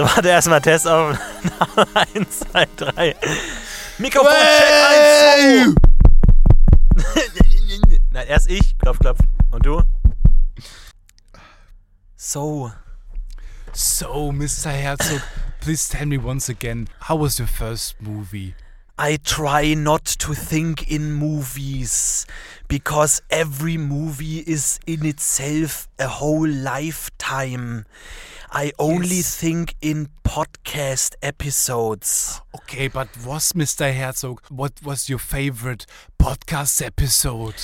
So, warte erstmal Test auf. 1, 2, 3. Mikrofon check 1, 2. Nein, erst ich. Klopf, klopf. Und du? So. So, Mr. Herzog, please tell me once again, how was your first movie? I try not to think in movies because every movie is in itself a whole lifetime. I only Yes. think in podcast episodes. Okay, but was Mr. Herzog, what was your favorite podcast episode?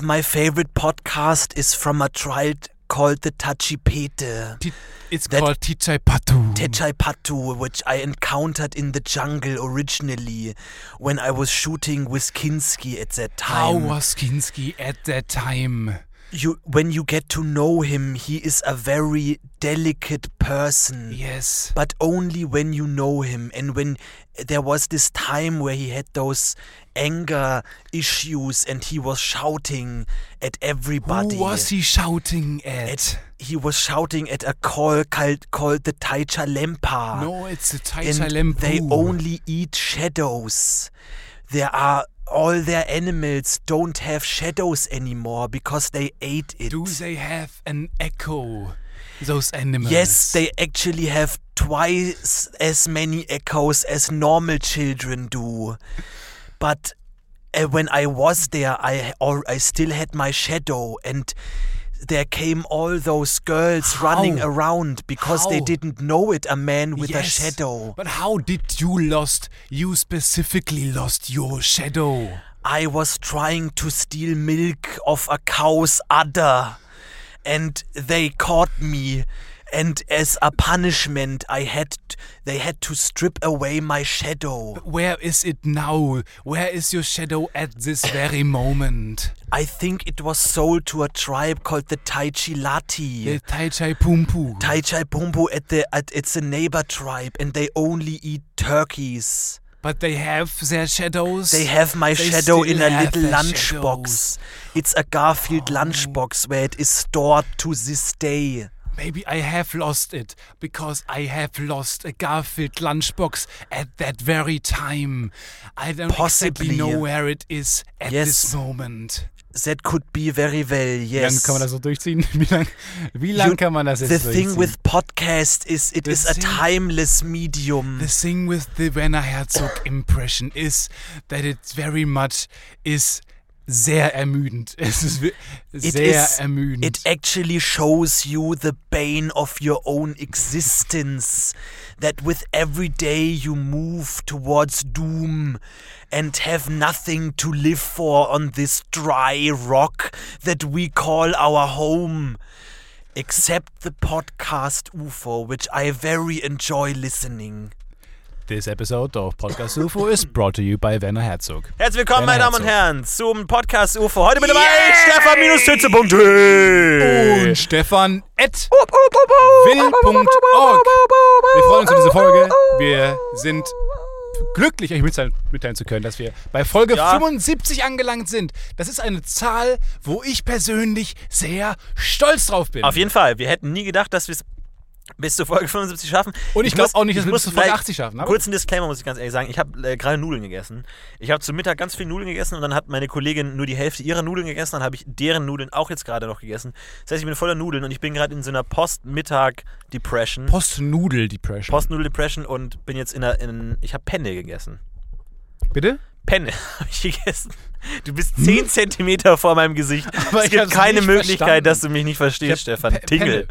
My favorite podcast is from a trial called the Tachipete. Ti- It's That- called Tichai Patu. Techai Patu, which I encountered in the jungle originally when I was shooting with Kinski at that time. How was Kinski at that time? You when you get to know him, he is a very delicate person. Yes. But only when you know him. And when there was this time where he had those anger issues and he was shouting at everybody. Who was he shouting at? At, he was shouting at a call called, called the Taicha Lempa. no, it's the and Tichai Lempu. they only eat shadows. There are all their animals don't have shadows anymore because they ate it. Do they have an echo? Those animals. Yes, they actually have twice as many echoes as normal children do. But uh, when I was there, I or I still had my shadow, and there came all those girls running around because they didn't know it. A man with a Yes, shadow. But how did you lost? You specifically lost your shadow. I was trying to steal milk of a cow's udder, and they caught me. And as a punishment, I had t- they had to strip away my shadow. Where is it now? Where is your shadow at this very moment? I think it was sold to a tribe called the Taichi The Lati. Taichai Pumpu. Taichai Pumpu at the at it's a neighbor tribe, and they only eat turkeys. but they have their shadows. They have my They shadow in a little lunchbox. shadows. It's a Garfield lunchbox where it is stored to this day. Maybe I have lost it because I have lost a Garfield lunchbox at that very time. I don't Possibly. exactly know where it is at Yes. this moment. That could be very well, Wie yes. kann man das so durchziehen? Wie wie lang You- kann man das jetzt the durchziehen? thing with podcast is it The is a timeless medium. The thing with the Werner Herzog impression is that it very much is sehr ermüdend. Es ist sehr is- ermüdend. It actually shows you the bane of your own existence. That with every day you move towards doom and have nothing to live for on this dry rock that we call our home. Except the podcast UFO, which I very enjoy listening. This episode of Podcast UFO is brought to you by Werner Herzog. Herzlich willkommen, meine Damen und. Herren, zum Podcast UFO. Heute mit dabei Yeah! Stefan-Tütze.de. Und Stefan at will.org. Wir freuen uns auf diese Folge. Wir sind glücklich, euch mitteilen, mitteilen zu können, dass wir bei Folge Ja. 75 angelangt sind. Das ist eine Zahl, wo ich persönlich sehr stolz drauf bin. Auf jeden Fall. Wir hätten nie gedacht, dass wir es bis zur Folge 75 schaffen. Und ich glaub muss- auch nicht, dass wir bis zur Folge vielleicht- 80 schaffen, Kurzen Disclaimer muss ich ganz ehrlich sagen. Ich habe äh, gerade Nudeln gegessen. Ich habe zum Mittag ganz viel Nudeln gegessen und dann hat meine Kollegin nur die Hälfte ihrer Nudeln gegessen. Dann habe ich deren Nudeln auch jetzt gerade noch gegessen. Das heißt, ich bin voller Nudeln und ich bin gerade in so einer Post-Mittag-Depression. Post-Nudel-Depression. Post-Nudel-Depression und bin jetzt in einer. In, ich habe Penne gegessen. Bitte? Penne habe ich gegessen. Du bist 10 Zentimeter vor meinem Gesicht. Hm? Aber es ich gibt keine Möglichkeit, verstanden. dass du mich nicht Ich verstehst, Stefan. Pe- Tingle.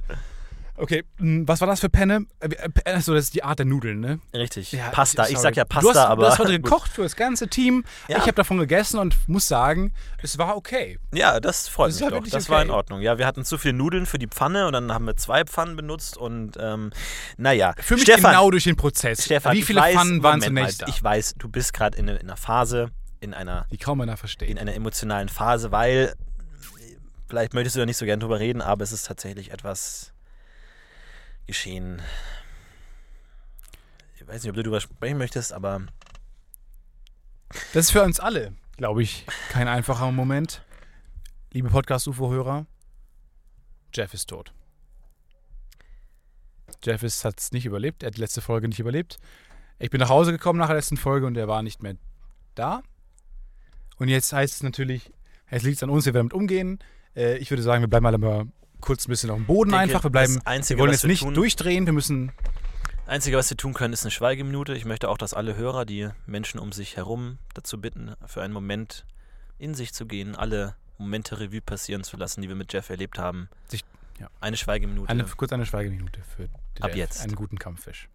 Okay, mh, was war das für Penne? Äh, äh, Achso, das ist die Art der Nudeln, ne? Richtig. Ja, Pasta. Ich sorry. sag ja Pasta, du hast, aber. Du hast heute gut. gekocht für das ganze Team. Ja. Ich habe davon gegessen und muss sagen, es war okay. Ja, das freut Das mich doch. Das war in okay. Ordnung. Ja, wir hatten zu viele Nudeln für die Pfanne und dann haben wir zwei Pfannen benutzt und ähm, naja. Für mich Stefan, genau durch den Prozess. Stefan, Wie ich viele weiß, Pfannen waren zunächst mal, da? Ich weiß, du bist gerade in, in einer Phase, in einer, die kaum einer versteht. in einer emotionalen Phase, weil vielleicht möchtest du da nicht so gern drüber reden, aber es ist tatsächlich etwas geschehen. Ich weiß nicht, ob du darüber sprechen möchtest, aber Das ist für uns alle, glaube ich, kein einfacher Moment. Liebe Podcast-UFO-Hörer, Jeff ist tot. Jeff hat es nicht überlebt. Er hat die letzte Folge nicht überlebt. Ich bin nach Hause gekommen nach der letzten Folge und er war nicht mehr da. Und jetzt heißt es natürlich, es liegt an uns, wie wir damit umgehen. Äh, ich würde sagen, wir bleiben alle mal kurz ein bisschen auf dem Boden denke, einfach. Wir bleiben, Einzige, wir wollen jetzt wir nicht tun- durchdrehen. Wir müssen Einzige, was wir tun können, ist eine Schweigeminute. Ich möchte auch, dass alle Hörer, die Menschen um sich herum dazu bitten, für einen Moment in sich zu gehen, alle Momente Revue passieren zu lassen, die wir mit Jeff erlebt haben. Sich- ja. Eine Schweigeminute. eine, kurz eine Schweigeminute für Ab Jeff, jetzt. einen guten Kampffisch.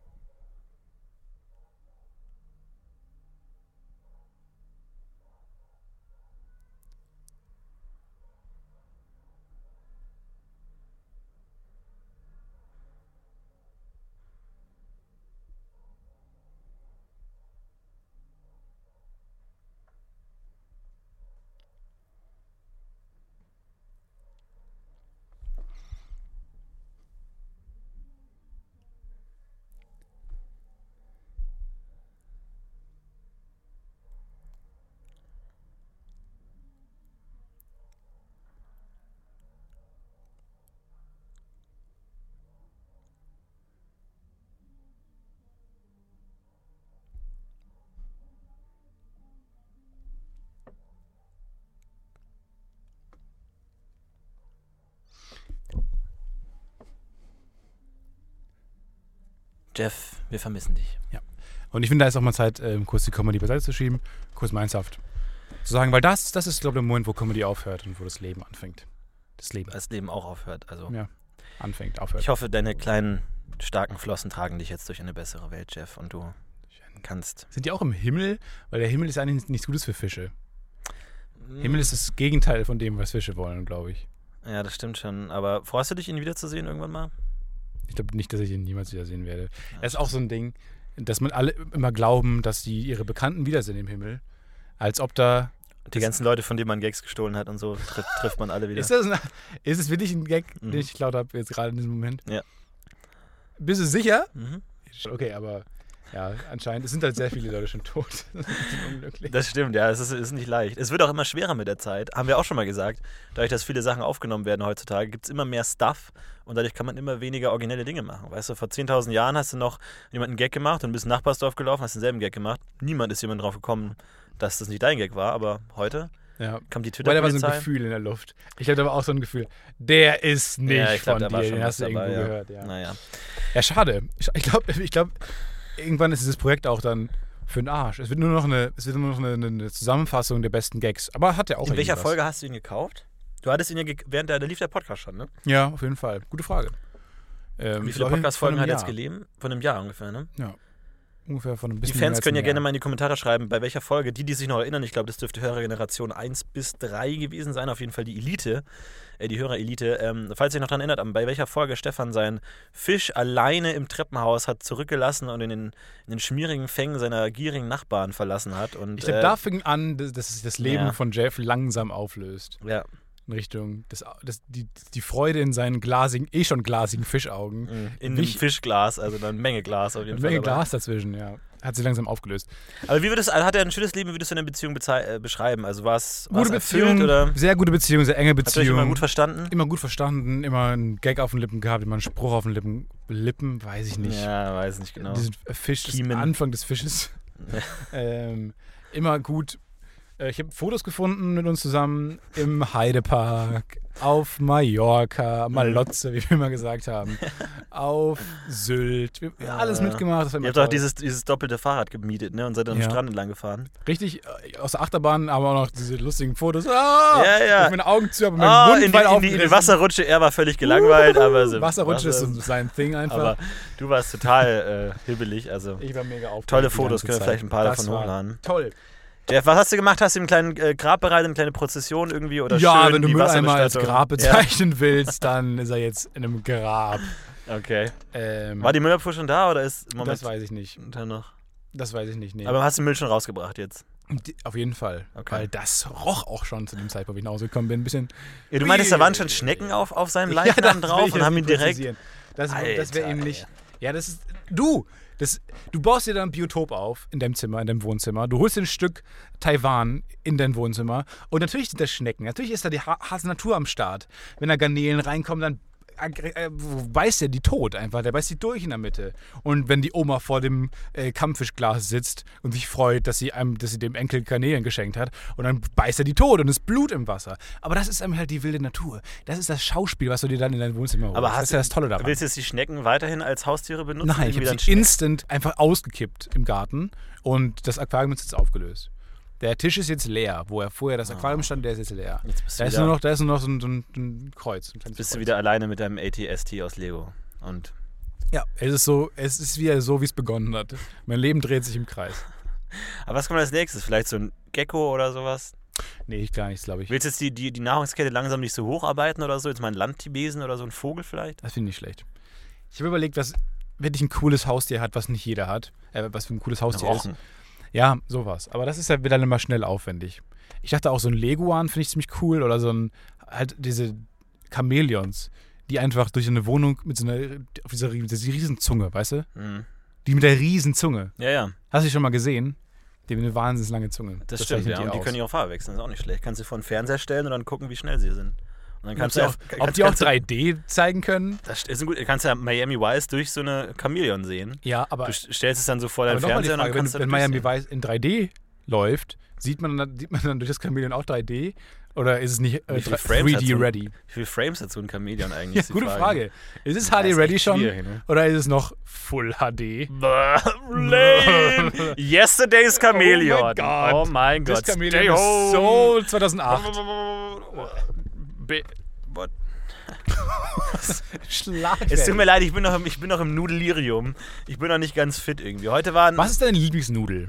Jeff, wir vermissen dich. Und ich finde, da ist auch mal Zeit, ähm, kurz die Comedy beiseite zu schieben, kurz mal ernsthaft zu sagen, weil das, das ist, glaube ich, der Moment, wo Comedy aufhört und wo das Leben anfängt. Das Leben Das Leben auch aufhört. Also ja, anfängt, aufhört. ich hoffe, deine kleinen, starken Flossen tragen dich jetzt durch eine bessere Welt, Jeff, und du kannst. Sind die auch im Himmel? Weil der Himmel ist eigentlich nichts Gutes für Fische. Hm. Himmel ist das Gegenteil von dem, was Fische wollen, glaube ich. Ja, das stimmt schon. Aber freust du dich, ihn wiederzusehen irgendwann mal? Ich glaube nicht, dass ich ihn niemals wiedersehen werde. Es ist auch so ein Ding, dass man alle immer glauben, dass die ihre Bekannten wiedersehen im Himmel. Als ob da. Die Das- ganzen Leute, von denen man Gags gestohlen hat und so, trifft, trifft man alle wieder. Ist das ein, ist es wirklich ein Gag, Mhm. den ich geklaut habe jetzt gerade in diesem Moment? Ja. Bist du sicher? Mhm. Okay, aber ja, anscheinend es sind halt sehr viele Leute schon tot. Das. Das stimmt, ja, es ist, ist nicht leicht. Es wird auch immer schwerer mit der Zeit, haben wir auch schon mal gesagt. Dadurch, dass viele Sachen aufgenommen werden heutzutage, gibt es immer mehr Stuff und dadurch kann man immer weniger originelle Dinge machen. Weißt du, vor 10.000 Jahren hast du noch jemanden einen Gag gemacht und bist in Nachbarsdorf gelaufen, hast denselben Gag gemacht. Niemand ist jemand drauf gekommen, dass das nicht dein Gag war, aber heute Ja. kommt die Weil da war so ein. Gefühl in der Luft. Ich hatte aber auch so ein Gefühl, der ist nicht Ja, ich glaub, von dir, schon den hast du dabei, irgendwo ja. gehört. Ja. Naja. ja, schade. Ich ich glaube, ich glaub, irgendwann ist dieses Projekt auch dann für den Arsch. Es wird nur noch eine, es wird nur noch eine, eine Zusammenfassung der besten Gags. Aber hat ja auch In welcher. Folge hast du ihn gekauft? Du hattest ihn ja, während der, da lief der Podcast schon, ne? Ja, auf jeden Fall. Gute Frage. Ähm, Wie viele Podcast-Folgen hat er jetzt gelebt? Von einem Jahr ungefähr, ne? Ja. Ungefähr von ein Die bisschen Fans mehr können ja gerne mal in die Kommentare schreiben, bei welcher Folge, die, die sich noch erinnern, ich glaube, das dürfte Hörergeneration 1 bis 3 gewesen sein, auf jeden Fall die Elite, äh, die Hörerelite. Ähm, falls ihr noch daran erinnert, bei welcher Folge Stefan seinen Fisch alleine im Treppenhaus hat zurückgelassen und in den, in den schmierigen Fängen seiner gierigen Nachbarn verlassen hat. Und, Ich glaube, äh, da fing an, dass, dass sich das Leben Ja. von Jeff langsam auflöst. Ja, In Richtung des, des, die, die Freude in seinen glasigen, eh schon glasigen Fischaugen. mh, in einem Fischglas, also eine Menge Glas auf jeden Eine Fall. Menge dabei. Glas dazwischen, ja. Hat sich langsam aufgelöst. Aber wie würdest, also hat er ein schönes Leben, wie würdest du deine Beziehung äh, beschreiben? Also war es Gute Beziehung, oder sehr gute Beziehung, sehr enge habt ihr euch Beziehung. immer gut verstanden? immer gut verstanden, immer einen Gag auf den Lippen gehabt, immer einen Spruch auf den Lippen. Lippen, weiß ich nicht. Ja, weiß nicht genau. Diesen Fisch, Kiemen. Anfang des Fisches. ähm, immer gut. Äh, Ich habe Fotos gefunden mit uns zusammen im Heidepark, auf Mallorca, Malotze, wie wir immer gesagt haben, auf Sylt. Wir haben alles mitgemacht. Ihr habt auch dieses, dieses doppelte Fahrrad gemietet, ne? Und seid dann am Ja. Strand entlang gefahren. Richtig äh, aus der Achterbahn, aber auch noch diese lustigen Fotos. Ah, Ja, ja. Mit meine Augen zu, aber mein Ah, Mund in, die, in, die, in die. Wasserrutsche, er war völlig gelangweilt, aber so, Wasserrutsche ist Wasser- so sein Thing einfach. Aber du warst total äh, hibbelig, also. ich war mega aufgeregt. Tolle Fotos, können wir vielleicht ein paar Das davon hochladen. Toll. Jeff, was hast du gemacht? Hast du einen kleinen äh, Grab bereitet, eine kleine Prozession irgendwie? Oder ja, schön wenn du die Mülleimer als Wasserbestattung? Grab bezeichnen willst, dann ist er jetzt in einem Grab. Okay. Ähm, War die Müllabfuhr schon da oder ist im Moment das weiß ich nicht. noch? Das weiß ich nicht. Nee. Aber hast du Müll schon rausgebracht jetzt? Die- Auf jeden Fall. Okay. Weil das roch auch schon zu dem Zeitpunkt, wo ich nach Hause gekommen bin. Ein bisschen. Ja, du meintest, da waren schon. Schnecken auf, auf seinem Leichnam das will drauf ich und jetzt haben ihn nicht direkt. präzisieren. Das, das wäre Alter, eben nicht. Ja, das ist. Du! Das, du baust dir da ein Biotop auf in deinem Zimmer, in deinem Wohnzimmer. Du holst dir ein Stück Taiwan in dein Wohnzimmer. Und natürlich sind da Schnecken. Natürlich ist da die ha Natur am Start. Wenn da Garnelen reinkommen, dann äh, beißt er die tot einfach. Der beißt die durch in der Mitte. Und wenn die Oma vor dem äh, Kampffischglas sitzt und sich freut, dass sie, einem, dass sie dem Enkel Garnelen geschenkt hat, und dann beißt er die tot und es Blut im Wasser. Aber das ist einem halt die wilde Natur. Das ist das Schauspiel, was du dir dann in dein Wohnzimmer holst. Aber das hast ist ja das Tolle daran. Willst du jetzt die Schnecken weiterhin als Haustiere benutzen? Nein, ich habe sie instant einfach ausgekippt im Garten und das Aquarium ist jetzt aufgelöst. Der Tisch ist jetzt leer, wo er vorher das Aquarium stand, der ist jetzt leer. Jetzt bist du Da ist, wieder- nur noch, da ist nur noch so ein, so ein, ein Kreuz. Ein Bist du Kreuz. wieder alleine mit deinem ATST aus Lego. Und Ja, es ist so, es ist wieder so, wie es begonnen hat. Mein Leben dreht sich im Kreis. aber was kommt als nächstes? Vielleicht so ein Gecko oder sowas? Nee, ich gar nichts, glaube ich. Willst du jetzt die, die, die Nahrungskette langsam nicht so hocharbeiten oder so? Jetzt mal ein Landtibesen oder so ein Vogel vielleicht? Das finde ich nicht schlecht. Ich habe überlegt, was wirklich ein cooles Haustier hat, was nicht jeder hat. Äh, was für ein cooles Haustier ist. Ja, sowas. Aber das ist ja wieder immer schnell aufwendig. Ich dachte auch, so ein Leguan finde ich ziemlich cool oder so ein, halt diese Chamäleons, die einfach durch eine Wohnung mit so einer, auf dieser, dieser Riesenzunge, weißt du? Mhm. Die mit der Riesenzunge. Ja, ja, Hast du die schon mal gesehen? Die haben eine wahnsinnig lange Zunge. das, stimmt. zeichnet Ja. Und die aus. können ihre Farbe wechseln, das ist auch nicht schlecht. Kannst du vor den Fernseher stellen und dann gucken, wie schnell sie sind. Und dann ob kannst die du auch, kannst- ob die auch kannst du- 3D zeigen können? Das ist gut, kannst ja Miami Vice durch so eine Chamäleon sehen. Ja, aber, Du st- stellst es dann so vor die Fernseher und dann Frage, wenn, kannst du wenn da Miami. Vice in 3D läuft, sieht man, dann, sieht man dann durch das Chamäleon auch 3D? Oder ist es nicht äh, Wie viele Frames hat so 3D ein- ready? Wie viele Frames hat so ein Chamäleon eigentlich? Ja, die gute Frage. Ist es HD ist ready echt schon? ne? Oder ist es noch Full HD? Lame. Yesterday's Chameleon. Oh mein Gott. Oh mein Das Gott. Chameleon Stay ist home. so 2008. Be What? Schlagfertig. Es tut mir leid, ich bin, noch im, ich bin noch im Nudelirium. Ich bin noch nicht ganz fit irgendwie. Heute waren Was ist deine Lieblingsnudel?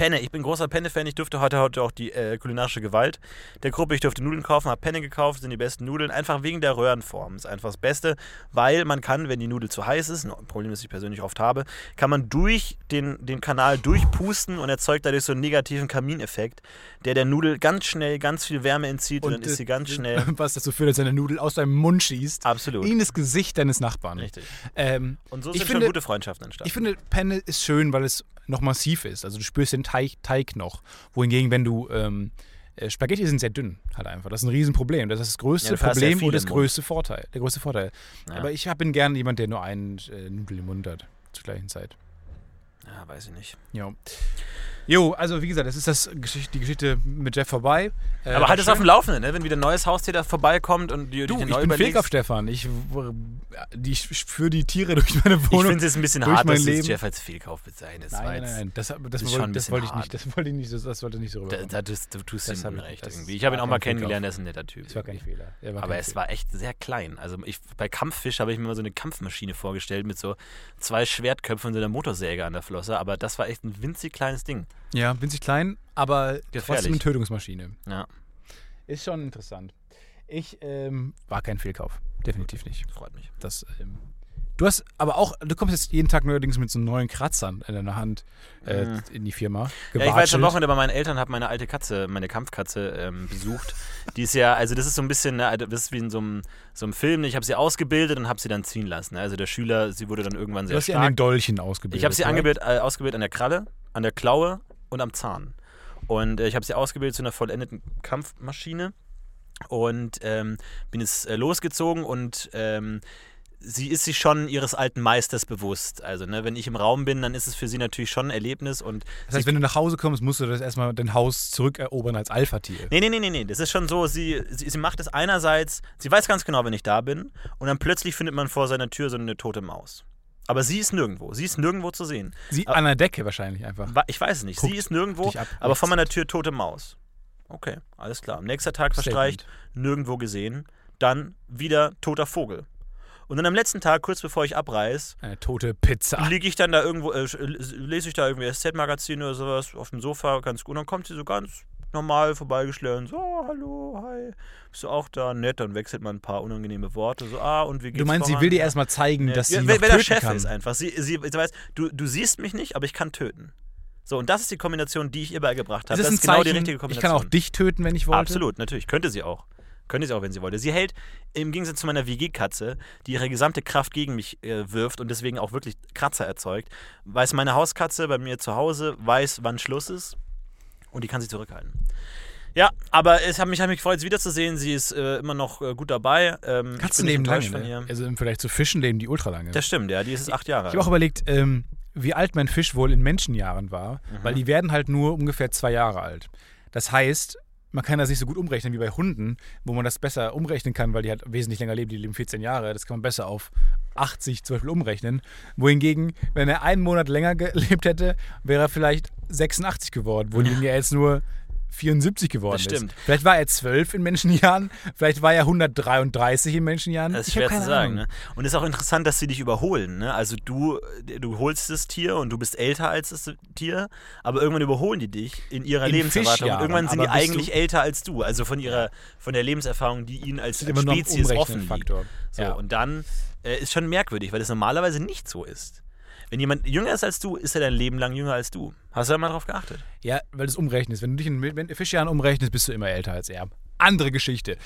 Penne. Ich bin großer Penne-Fan. Ich durfte heute, heute auch die äh, kulinarische Gewalt der Gruppe. Ich durfte Nudeln kaufen, habe Penne gekauft, sind die besten Nudeln. Einfach wegen der Röhrenform. Ist einfach das Beste, weil man kann, wenn die Nudel zu heiß ist, ein Problem, das ich persönlich oft habe, kann man durch den, den Kanal durchpusten und erzeugt dadurch so einen negativen Kamineffekt, der der Nudel ganz schnell ganz viel Wärme entzieht und, dann ist sie ganz äh, schnell. Was dazu führt, dass deine Nudel aus deinem Mund schießt. Absolut. In das Gesicht deines Nachbarn. Richtig. Ähm, Und so sind finde- schon gute Freundschaften entstanden. ich finde, Penne ist schön, weil es noch massiv ist. Also du spürst den Teig, Teig noch. Wohingegen, wenn du. Ähm, äh, Spaghetti sind sehr dünn, halt einfach. Das ist ein Riesenproblem. Das ist das größte Ja, Problem und das größte Vorteil. Der größte Vorteil. Ja. Aber ich bin gern jemand, der nur einen äh, Nudel im Mund hat. Zur gleichen Zeit. ja, weiß ich nicht. Jo. Jo, also wie gesagt, das ist das Geschicht, die Geschichte mit Jeff vorbei. Äh, Aber halt es auf dem. Laufenden, ne? wenn wieder ein neues Haustier da vorbeikommt und die, Du, die ich neu bin überlegst. Fehlkauf, Stefan. Ich, die, ich führe die Tiere durch meine Ich Wohnung. finde es ein bisschen hart, dass du Jeff als Fehlkauf bezeichnest. Das Nein, nein, jetzt- nein, das, das, ist wollte, das wollte ich nicht. Das wollte ich nicht. Das, das wollte nicht so Da, rüberkommen. da, tust- du tust Das ihm ich- das irgendwie. Ich habe ihn auch mal kennengelernt, er ist ein netter Typ. Das war kein Fehler. Er war Aber kein es Fehler. war echt sehr klein. Also ich, bei Kampffisch habe ich mir mal so eine Kampfmaschine vorgestellt mit so zwei Schwertköpfen und so einer Motorsäge an der Flosse. Aber das war echt ein winzig kleines Ding. Ja, winzig klein, aber Gefährlich. trotzdem eine Tötungsmaschine. Ja, Ist schon interessant. Ich ähm, war kein Fehlkauf. Definitiv nicht. freut mich. Das, ähm, du hast aber auch, du kommst jetzt jeden Tag neuerdings mit so neuen Kratzern in deiner Hand äh, Mhm. in die Firma. Ja, ich war jetzt am gewatschelt. Wochenende bei meinen Eltern, habe meine alte Katze, meine Kampfkatze ähm, besucht. Die ist ja, also das ist so ein bisschen, ne, das ist wie in so einem, so einem Film. Ich habe sie ausgebildet und habe sie dann ziehen lassen. ne. Also der Schüler, sie wurde dann irgendwann Du sehr hast sie an stark. den Dolchen ausgebildet. Ich habe sie angebildet, äh, ausgebildet an der Kralle, an der Klaue und am Zahn. Und äh, ich habe sie ausgebildet zu einer vollendeten Kampfmaschine und ähm, bin jetzt äh, losgezogen und ähm, sie ist sich schon ihres alten Meisters bewusst. Also, ne, wenn ich im Raum bin, dann ist es für sie natürlich schon ein Erlebnis und Das heißt, wenn du nach Hause kommst, musst du das erstmal dein Haus zurückerobern als Alpha-Tier. Nee, nee, nee, nee, nee. Das ist schon so, sie, sie, sie macht es einerseits, sie weiß ganz genau, wenn ich da bin, und dann plötzlich findet man vor seiner Tür so eine tote Maus. Aber sie ist nirgendwo. Sie ist nirgendwo zu sehen. Sie Aber- an der Decke wahrscheinlich einfach. Ich weiß es nicht. Guckt sie ist nirgendwo, ab, aber vor meiner Tür tote Maus. Okay, alles klar. Am nächsten Tag verstreicht, nirgendwo gesehen. Dann wieder toter Vogel. Und dann am letzten Tag, kurz bevor ich abreise, Eine tote Pizza. liege ich dann da irgendwo, äh, lese ich da irgendwie SZ-Magazin oder sowas auf dem Sofa, ganz gut. Und dann kommt sie so ganz normal vorbeigeschlendert. So, oh, hallo, hi. Bist du auch da? Nett, dann wechselt man ein paar unangenehme Worte. So, ah, und wie geht's Du meinst, sie voran? will dir Ja. erstmal zeigen, Nee. dass sie ja, noch wer, wer der Chef kann. ist einfach. Sie, sie, sie weiß, du, du siehst mich nicht, aber ich kann töten. So, und das ist die Kombination, die ich ihr beigebracht habe. Das das ist ein genau die Zeichen, richtige ich Kombination. kann auch dich töten, wenn ich wollte? Absolut, natürlich. Könnte sie auch. Könnte sie auch, wenn sie wollte. Sie hält im Gegensatz zu meiner WG-Katze, die ihre gesamte Kraft gegen mich äh, wirft und deswegen auch wirklich Kratzer erzeugt, weiß meine Hauskatze bei mir zu Hause, weiß, wann Schluss ist und die kann sich zurückhalten. Ja, aber es hat mich, hat mich gefreut, sie wiederzusehen. Sie ist äh, immer noch äh, gut dabei. Ähm, Katzen leben lange. Ne? Also im Vergleich zu Fischen leben die ultra lange. Das stimmt, ja. Die ist acht Jahre Ich habe auch überlegt, ähm, wie alt mein Fisch wohl in Menschenjahren war, Mhm. weil die werden halt nur ungefähr zwei Jahre alt. Das heißt, man kann das nicht so gut umrechnen wie bei Hunden, wo man das besser umrechnen kann, weil die halt wesentlich länger leben, die leben 14 Jahre. Das kann man besser auf 80 zum Beispiel umrechnen. Wohingegen, wenn er einen Monat länger gelebt hätte, wäre er vielleicht 86 geworden, wohingegen er jetzt nur 74 geworden Das stimmt. ist. Vielleicht war er 12 in Menschenjahren, vielleicht war er 133 in Menschenjahren. Das ist Ich schwer zu sagen. Ne? Und es ist auch interessant, dass sie dich überholen. Ne? Also du, du holst das Tier und du bist älter als das Tier, aber irgendwann überholen die dich in ihrer In Lebenserwartung. Und irgendwann sind die eigentlich älter als du. Also von ihrer, von der Lebenserfahrung, die ihnen als, als Spezies offen liegt. So, Ja. Und dann äh, ist schon merkwürdig, weil das normalerweise nicht so ist. Wenn jemand jünger ist als du, ist er dein Leben lang jünger als du. Hast du da mal drauf geachtet? Ja, weil du es umrechnest. Wenn du dich in Fischjahren umrechnest, bist du immer älter als er. Andere Geschichte.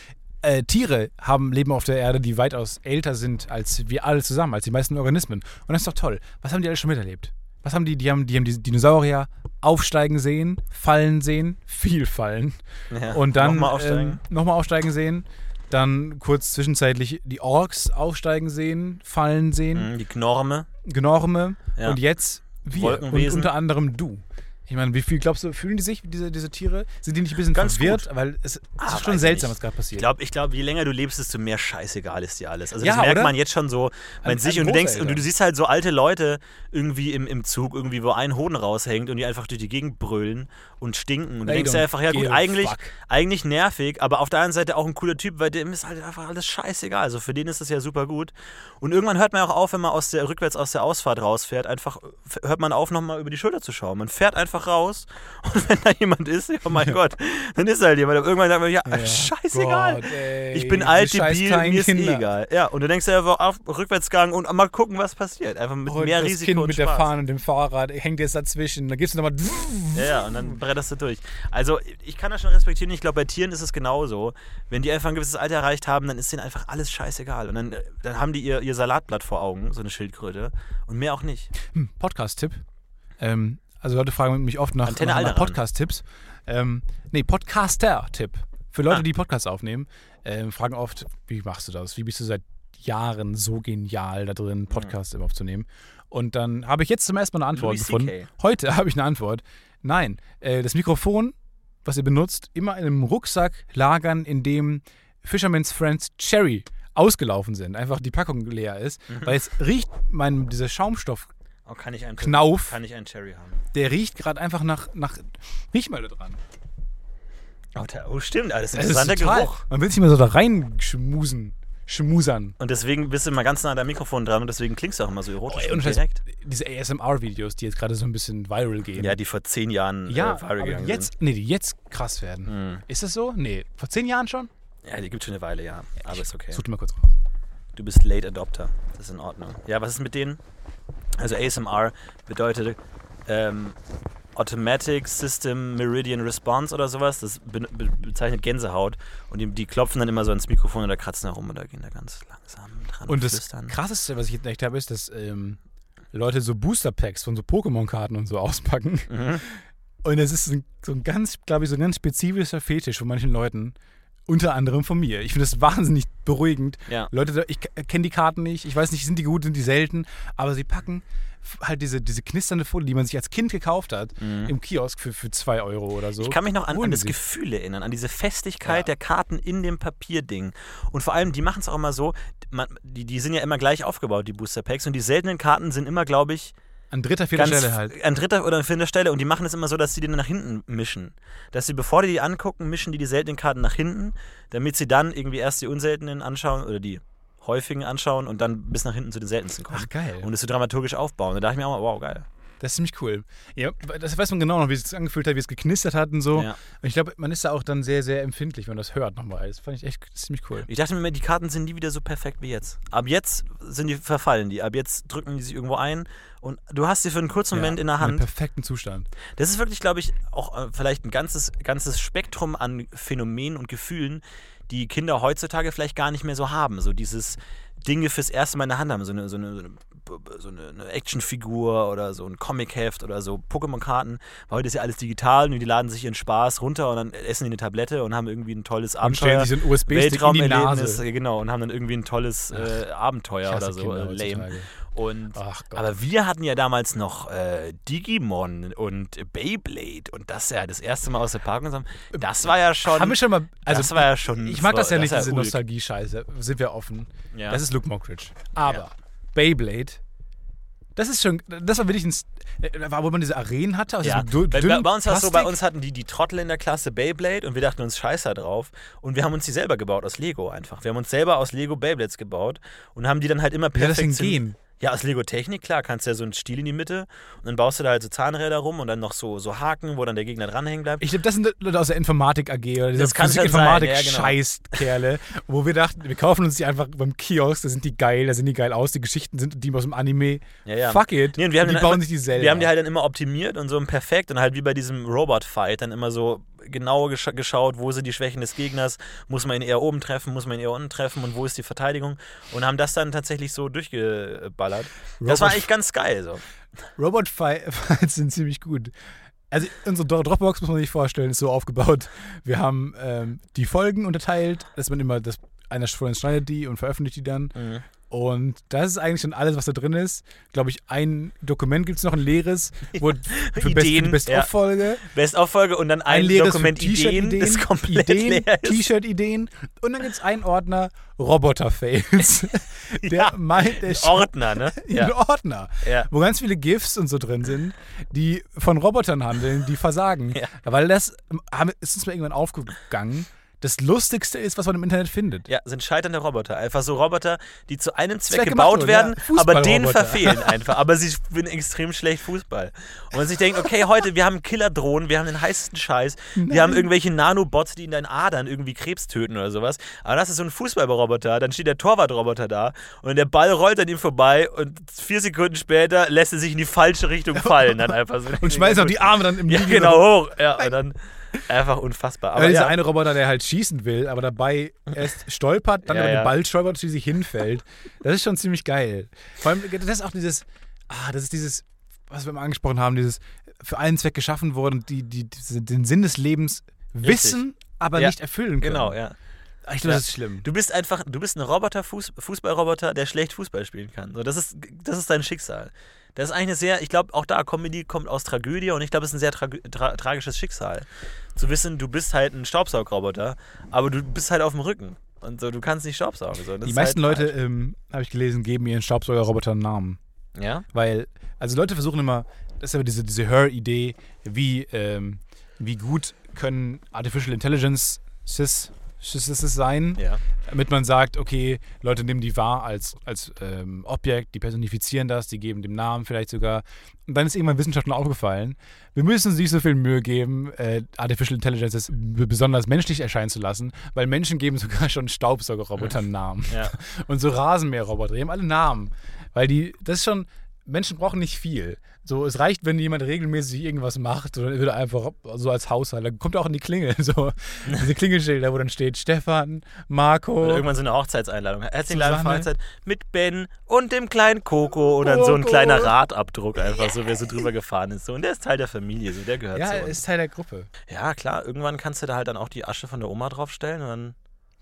Äh, Tiere haben Leben auf der Erde, die weitaus älter sind als wir alle zusammen, als die meisten Organismen. Und das ist doch toll. Was haben die alle schon miterlebt? Was haben die? Die haben die, haben die Dinosaurier aufsteigen sehen, fallen sehen, viel fallen. Ja. Und dann Nochmal aufsteigen. Ähm, nochmal aufsteigen sehen. Dann kurz zwischenzeitlich die Orks aufsteigen sehen, fallen sehen. Mhm, die Knorme. Gnorme Ja. und jetzt wir und unter anderem du. Ich meine, wie viel glaubst du, fühlen die sich, diese, diese Tiere? Sind die nicht ein bisschen Ganz verwirrt? Weil es, Ah, ist schon seltsam, ich was gerade Ich passiert. glaube, ich glaub, je länger du lebst, desto mehr scheißegal ist dir alles. Also Ja, das merkt oder? man jetzt schon so An- sich und du denkst, und du, du siehst halt so alte Leute irgendwie im, im Zug, irgendwie, wo ein Hoden raushängt und die einfach durch die Gegend brüllen und stinken. Und du denkst dir einfach, ja gut, eigentlich, fuck. eigentlich nervig, aber auf der anderen Seite auch ein cooler Typ, weil dem ist halt einfach alles scheißegal. Also für den ist das ja super gut. Und irgendwann hört man auch auf, wenn man aus der, rückwärts aus der Ausfahrt rausfährt, einfach hört man auf, nochmal über die Schulter zu schauen. Man fährt einfach raus und wenn da jemand ist, ja mein Gott, dann ist halt jemand. Aber irgendwann sagt man, ja, Ja. scheißegal. Gott, ey, Ich bin alt, debil, mir ist eh Kinder. egal. Ja, und du denkst dir einfach auf Rückwärtsgang und mal gucken, was passiert. Einfach mit Und mehr das Risiko Kind und mit Spaß. der Fahne und dem Fahrrad hängt jetzt dazwischen. Da gibst du nochmal. Ja, ja, und dann bretterst du durch. Also, ich kann das schon respektieren. Ich glaube, bei Tieren ist es genauso. Wenn die einfach ein gewisses Alter erreicht haben, dann ist denen einfach alles scheißegal. Und dann, dann haben die ihr, ihr Salatblatt vor Augen, so eine Schildkröte. Und mehr auch nicht. Hm, Podcast-Tipp. Ähm, also Leute fragen mich oft nach, Antenne nach. Podcast-Tipps. Ähm, nee, Podcaster-Tipp. Für Leute, Ah. die Podcasts aufnehmen, ähm, fragen oft, wie machst du das? Wie bist du seit Jahren so genial da Mhm. drin, Podcasts aufzunehmen? Und dann habe ich jetzt zum ersten Mal eine Antwort gefunden. Heute habe ich eine Antwort. Nein, äh, das Mikrofon, was ihr benutzt, immer in einem Rucksack lagern, in dem Fisherman's Friends Cherry ausgelaufen sind. Einfach die Packung leer ist. Mhm. Weil es riecht, mein, dieser Schaumstoff, Oh, kann ich einen Knauf. Kann ich einen Cherry haben? der riecht gerade einfach nach, nach. Riech mal da dran. Oh, der, oh stimmt. Das ist ein interessanter Geruch. Man will sich mal so da reinschmusen. Schmusern. Und deswegen bist du immer ganz nah an deinem Mikrofon dran und deswegen klingst du auch immer so erotisch Ey, und direkt. diese ASMR-Videos, die jetzt gerade so ein bisschen viral gehen. Ja, die vor zehn Jahren ja äh, viral aber gegangen jetzt, nee, die jetzt krass werden. sind. Mhm. Ist das so? Nee, vor zehn Jahren schon? Ja, die gibt schon eine Weile, ja. Aber ist okay. Such dir mal kurz raus. Du bist Late Adopter. Das ist in Ordnung. Ja, was ist mit denen? Also ASMR bedeutet ähm, Automatic System Meridian Response oder sowas. Das be be bezeichnet Gänsehaut. Und die, die klopfen dann immer so ans Mikrofon oder kratzen herum oder gehen da ganz langsam dran Und das flüstern. krasseste, was ich entdeckt habe, ist, dass ähm, Leute so Booster-Packs von so Pokémon-Karten und so auspacken. Mhm. Und es ist so ein ganz, glaube ich, so ein ganz spezifischer Fetisch von manchen Leuten. Unter anderem von mir. Ich finde das wahnsinnig beruhigend. Ja. Leute, ich kenne die Karten nicht, ich weiß nicht, sind die gut, sind die selten, aber sie packen halt diese, diese knisternde Folie, die man sich als Kind gekauft hat, im Kiosk für 2 für zwei Euro oder so. Mhm. Ich kann mich noch an, an das. Gefühl erinnern, an diese Festigkeit Ja. der Karten in dem Papierding. Und vor allem, die machen es auch immer so, man, die, die sind ja immer gleich aufgebaut, die Booster Packs. Und die seltenen Karten sind immer, glaube ich, An dritter, vierter Stelle halt. an dritter oder vierter Stelle. Und die machen es immer so, dass sie die dann nach hinten mischen. Dass sie, bevor die die angucken, mischen die die seltenen Karten nach hinten, damit sie dann irgendwie erst die unseltenen anschauen oder die häufigen anschauen und dann bis nach hinten zu den seltensten kommen. Ach, geil. Und es so dramaturgisch aufbauen. Da dachte ich mir auch mal, wow, geil. Das ist ziemlich cool. Ja, das weiß man genau noch, wie es sich angefühlt hat, wie es geknistert hat und so. Ja. Und ich glaube, man ist da auch dann sehr, sehr empfindlich, wenn man das hört nochmal. Das fand ich echt ziemlich cool. Ich dachte mir, immer, die Karten sind nie wieder so perfekt wie jetzt. Ab jetzt sind die verfallen die. Ab jetzt drücken die sich irgendwo ein und du hast sie für einen kurzen Moment in der Hand. perfekten Zustand. Das ist wirklich, glaube ich, auch äh, vielleicht ein ganzes, ganzes Spektrum an Phänomenen und Gefühlen, die Kinder heutzutage vielleicht gar nicht mehr so haben. So dieses Dinge fürs erste Mal in der Hand haben. So eine, so eine, so eine so eine, eine Actionfigur oder so ein Comicheft oder so Pokémon-Karten. Weil heute ist ja alles digital und die laden sich ihren Spaß runter und dann essen die eine Tablette und haben irgendwie ein tolles Und Abenteuer. stellen sich USB-Stick in die Nase. genau, und haben dann irgendwie ein tolles äh, Abenteuer oder so. Kinder Äh, lame. heutzutage. Und Ach Gott. aber wir hatten ja damals noch äh, Digimon und Beyblade und das ja das erste Mal aus der Packung zusammen. Das war ja schon. Haben wir schon mal. Also, das war ja schon. ich mag das ja nicht, war diese. Nostalgie-Scheiße. Sind wir offen. Ja. Das ist Luke Mockridge. Aber Ja. Beyblade, das ist schon. Das war wirklich ein. St- äh, War, wo man diese Arenen hatte. Aus Ja, dü- bei, bei uns war es so, bei uns hatten die die Trottel in der Klasse Beyblade und wir dachten uns Scheiße drauf und wir haben uns die selber gebaut aus Lego einfach. Wir haben uns selber aus Lego Beyblades gebaut und haben die dann halt immer Wie soll das perfekt denn gehen? Ja, aus Lego Technik, klar, kannst du ja so einen Stiel in die Mitte und dann baust du da halt so Zahnräder rum und dann noch so, so Haken, wo dann der Gegner dranhängen bleibt. Ich glaube, das sind Leute aus der Informatik AG oder dieser Das kann schon sein, Physik-Informatik ja, genau. Wo wir dachten, wir kaufen uns die einfach beim Kiosk, da sind die geil, da sind die geil aus, die Geschichten sind die aus dem Anime. Ja, ja. Fuck it. Nee, und wir haben die dann bauen einfach- sich die selber. Wir haben die halt dann immer optimiert und so im Perfekt und halt wie bei diesem Robot-Fight dann immer so genau gescha geschaut, wo sind die Schwächen des Gegners, muss man ihn eher oben treffen, muss man ihn eher unten treffen und wo ist die Verteidigung und haben das dann tatsächlich so durchgeballert. Das war eigentlich ganz geil so. Robot Fights sind ziemlich gut. Also unsere Dro- Dropbox muss man sich vorstellen, ist so aufgebaut. Wir haben ähm, die Folgen unterteilt, dass man immer das einer uns schneidet die und veröffentlicht die dann. Mhm. Und das ist eigentlich schon alles, was da drin ist. Glaube ich, ein Dokument gibt es noch, ein leeres, wo für Best, Ideen, die Best-of-Folge. Best-of-Folge und dann ein, Ein leeres Dokument Ideen, T-Shirt-Ideen, das komplett Ideen. T-Shirt-Ideen. Und dann gibt es einen Ordner Roboter-Fails. der Ja, meint, der Ordner, ne? ein Ja. Ordner, Ja. wo ganz viele GIFs und so drin sind, die von Robotern handeln, die versagen. Ja. Weil das ist uns mal irgendwann aufgegangen. Das Lustigste ist, was man im Internet findet. Ja, sind scheiternde Roboter. Einfach so Roboter, die zu einem Zweck, Zweck gebaut werden, ja. aber denen Fußballroboter. verfehlen einfach. Aber sie spielen extrem schlecht Fußball. Und man sich denkt, okay, heute, wir haben Killerdrohnen, wir haben den heißesten Scheiß, wir haben irgendwelche Nanobots, die in deinen Adern irgendwie Krebs töten oder sowas. Aber das ist so ein Fußballroboter, dann steht der Torwartroboter da und der Ball rollt an ihm vorbei und vier Sekunden später lässt er sich in die falsche Richtung fallen. Dann einfach so. Und schmeißen auch die Arme dann im Ja, genau, hoch. Ja, und dann einfach unfassbar. Aber Aber dieser ja, eine Roboter, der halt schießen will, aber dabei erst stolpert, dann Ja, über ja. den Ball stolpert und schließlich hinfällt. Das ist schon ziemlich geil. Vor allem, das ist auch dieses, ah, das ist dieses, was wir mal angesprochen haben, dieses für einen Zweck geschaffen worden, die, die, diese, den Sinn des Lebens wissen, aber Ja. nicht erfüllen können. genau, ja. Ich glaube, Ja. das ist schlimm. Du bist einfach, du bist ein Roboter, Fuß, Fußballroboter, der schlecht Fußball spielen kann. So, das, ist, das ist dein Schicksal. Das ist eigentlich eine sehr, ich glaube, auch da, Comedy kommt aus Tragödie und ich glaube, es ist ein sehr tra tra tragisches Schicksal. Zu wissen, du bist halt ein Staubsaugroboter, aber du bist halt auf dem Rücken. Und so, du kannst nicht Staubsaugen. So. Die ist meisten halt Leute, ähm, habe ich gelesen, geben ihren Staubsaugerrobotern einen Namen. Ja? Weil, also Leute versuchen immer, das ist aber diese, diese Her-Idee, wie, ähm, wie gut können Artificial Intelligence Sys, Sys sein, Ja. damit man sagt, okay, Leute nehmen die wahr als, als ähm, Objekt, die personifizieren das, die geben dem Namen vielleicht sogar. Und dann ist irgendwann Wissenschaftlern aufgefallen, wir müssen uns nicht so viel Mühe geben, äh, Artificial Intelligence besonders menschlich erscheinen zu lassen, weil Menschen geben sogar schon Staubsaugerrobotern Namen. Ja. Und so Rasenmäherroboter, die haben alle Namen. Weil die, das ist schon, Menschen brauchen nicht viel. So, es reicht, wenn jemand regelmäßig irgendwas macht, oder wird einfach so als Haushalt, dann kommt auch in die Klingel, so diese Klingelschilder, wo dann steht Stefan, Marco. Oder irgendwann so eine Hochzeitseinladung. Herzlichen Dank. Hochzeit mit Ben und dem kleinen Coco und dann so ein Coco. kleiner Radabdruck einfach, so wer so drüber gefahren ist. So. Und der ist Teil der Familie, so der gehört ja, zu er uns. ist Teil der Gruppe. Ja, klar, irgendwann kannst du da halt dann auch die Asche von der Oma draufstellen und dann